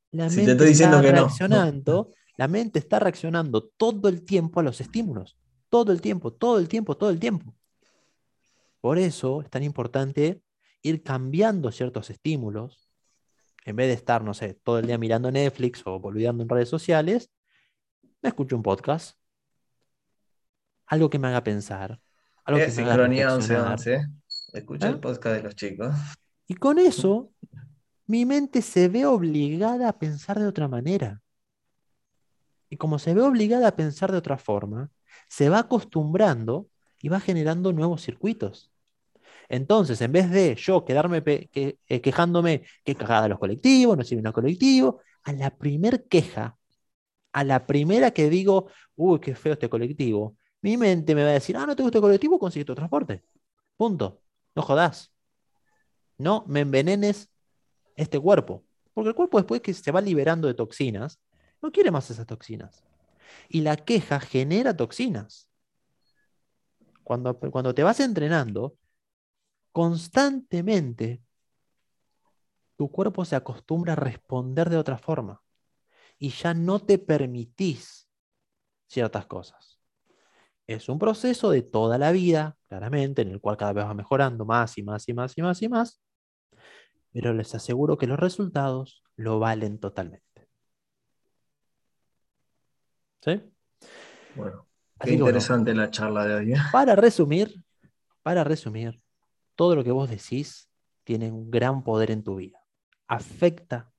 La mente te estoy diciendo está que reaccionando, la mente está reaccionando todo el tiempo a los estímulos. Todo el tiempo, todo el tiempo, todo el tiempo. Por eso es tan importante ir cambiando ciertos estímulos en vez de estar, no sé, todo el día mirando Netflix o olvidando en redes sociales, me escucho un podcast. Algo que me haga pensar. Algo que me haga 11 Escucha el ¿Eh? podcast de los chicos. Y con eso, mi mente se ve obligada a pensar de otra manera. Y como se ve obligada a pensar de otra forma, se va acostumbrando y va generando nuevos circuitos. Entonces, en vez de yo quedarme eh, quejándome que cagada los colectivos, no sirven los colectivos, a la primer queja, a la primera que digo, uy, qué feo este colectivo, mi mente me va a decir, ah, no te gusta el colectivo, consigue tu transporte. Punto. No jodas. No me envenenes este cuerpo. Porque el cuerpo después que se va liberando de toxinas, no quiere más esas toxinas. Y la queja genera toxinas. Cuando, cuando te vas entrenando, constantemente tu cuerpo se acostumbra a responder de otra forma y ya no te permitís ciertas cosas. Es un proceso de toda la vida, claramente, en el cual cada vez va mejorando más y más y más y más y más, pero les aseguro que los resultados lo valen totalmente. ¿Sí? Bueno, qué interesante la charla de hoy. ¿eh? Para resumir, para resumir, todo lo que vos decís tiene un gran poder en tu vida. Afecta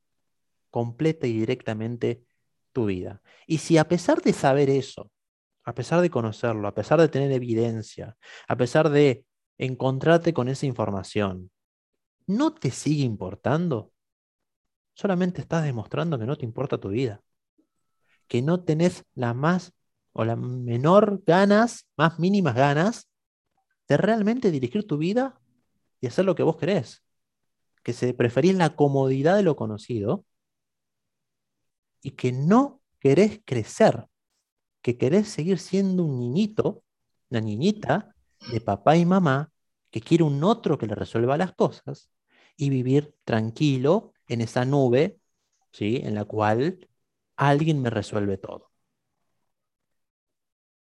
completa y directamente tu vida. Y si a pesar de saber eso, a pesar de conocerlo, a pesar de tener evidencia, a pesar de encontrarte con esa información, no te sigue importando, solamente estás demostrando que no te importa tu vida, que no tenés la más o la menor ganas, más mínimas ganas de realmente dirigir tu vida y hacer lo que vos querés. Que se preferís la comodidad de lo conocido y que no querés crecer, que querés seguir siendo un niñito, una niñita de papá y mamá que quiere un otro que le resuelva las cosas y vivir tranquilo en esa nube, ¿sí? En la cual alguien me resuelve todo.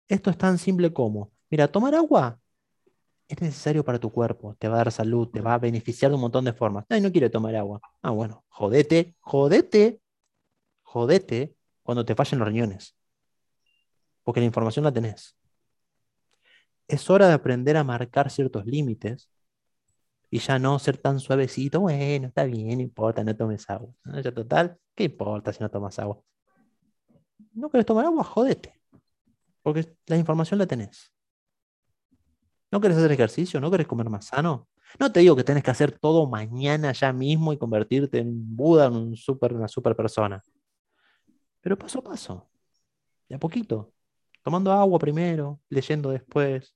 Esto es tan simple como, mira, tomar agua es necesario para tu cuerpo, te va a dar salud, te va a beneficiar de un montón de formas. Ay, no quiere tomar agua. Ah, bueno, jodete, jodete, jodete cuando te fallen los riñones. Porque la información la tenés. Es hora de aprender a marcar ciertos límites y ya no ser tan suavecito. Bueno, está bien, no importa, no tomes agua. Ya total, ¿qué importa si no tomas agua? No quieres tomar agua, jodete. Porque la información la tenés. ¿No querés hacer ejercicio? ¿No querés comer más sano? No te digo que tenés que hacer todo mañana ya mismo y convertirte en Buda, en un super, una super persona. Pero paso a paso, de a poquito. Tomando agua primero, leyendo después,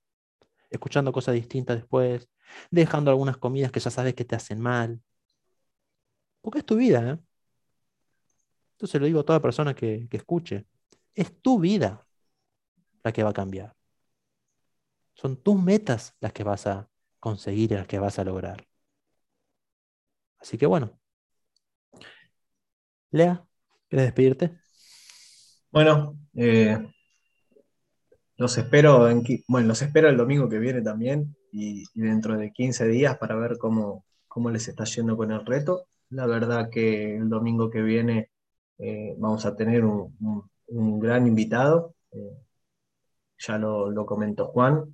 escuchando cosas distintas después, dejando algunas comidas que ya sabes que te hacen mal. Porque es tu vida, ¿eh? Entonces lo digo a toda persona que, que escuche. Es tu vida la que va a cambiar. Son tus metas las que vas a conseguir y las que vas a lograr. Así que bueno. Lea, ¿quieres despedirte? Bueno, eh, los espero bueno, los espero el domingo que viene también y, dentro de 15 días para ver cómo, cómo, les está yendo con el reto. La verdad que el domingo que viene eh, vamos a tener un, gran invitado. Eh, ya lo, comentó Juan,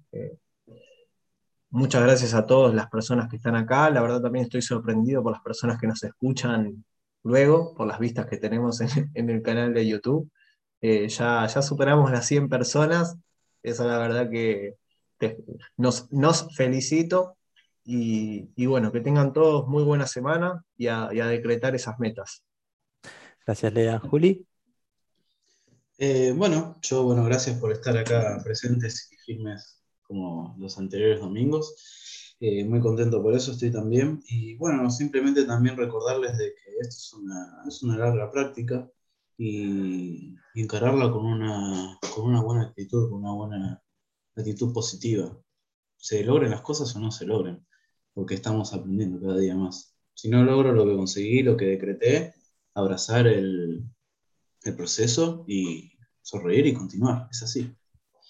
muchas gracias a todas las personas que están acá. La verdad también estoy sorprendido por las personas que nos escuchan luego, por las vistas que tenemos en, el canal de YouTube. Eh, ya, ya superamos las 100 personas. Eso la verdad que nos, nos felicito y, bueno, que tengan todos muy buena semana y a, decretar esas metas. Gracias, Lea. Juli. Eh, bueno, yo, bueno, gracias por estar acá presentes y firmes como los anteriores domingos. Eh, muy contento por eso, estoy también. Y bueno, simplemente también recordarles de que esto es una, es una larga práctica y, encararla con una, con una buena actitud, con una buena actitud positiva. Se logren las cosas o no se logren porque estamos aprendiendo cada día más. Si no logro lo que conseguí, lo que decreté, abrazar el, proceso y sonreír y continuar. Es así.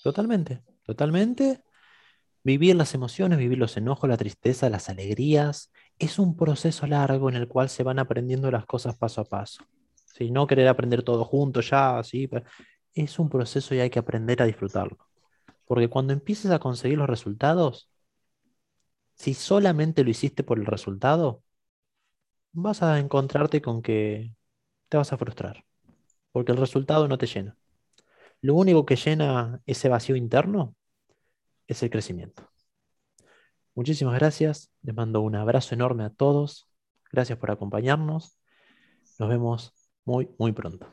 Totalmente, totalmente. Vivir las emociones, vivir los enojos, la tristeza, las alegrías, es un proceso largo en el cual se van aprendiendo las cosas paso a paso. Si no querer aprender todo junto ya, sí, es un proceso y hay que aprender a disfrutarlo. Porque cuando empieces a conseguir los resultados, si solamente lo hiciste por el resultado, vas a encontrarte con que te vas a frustrar, porque el resultado no te llena. Lo único que llena ese vacío interno es el crecimiento. Muchísimas gracias, les mando un abrazo enorme a todos, gracias por acompañarnos, nos vemos muy, muy pronto.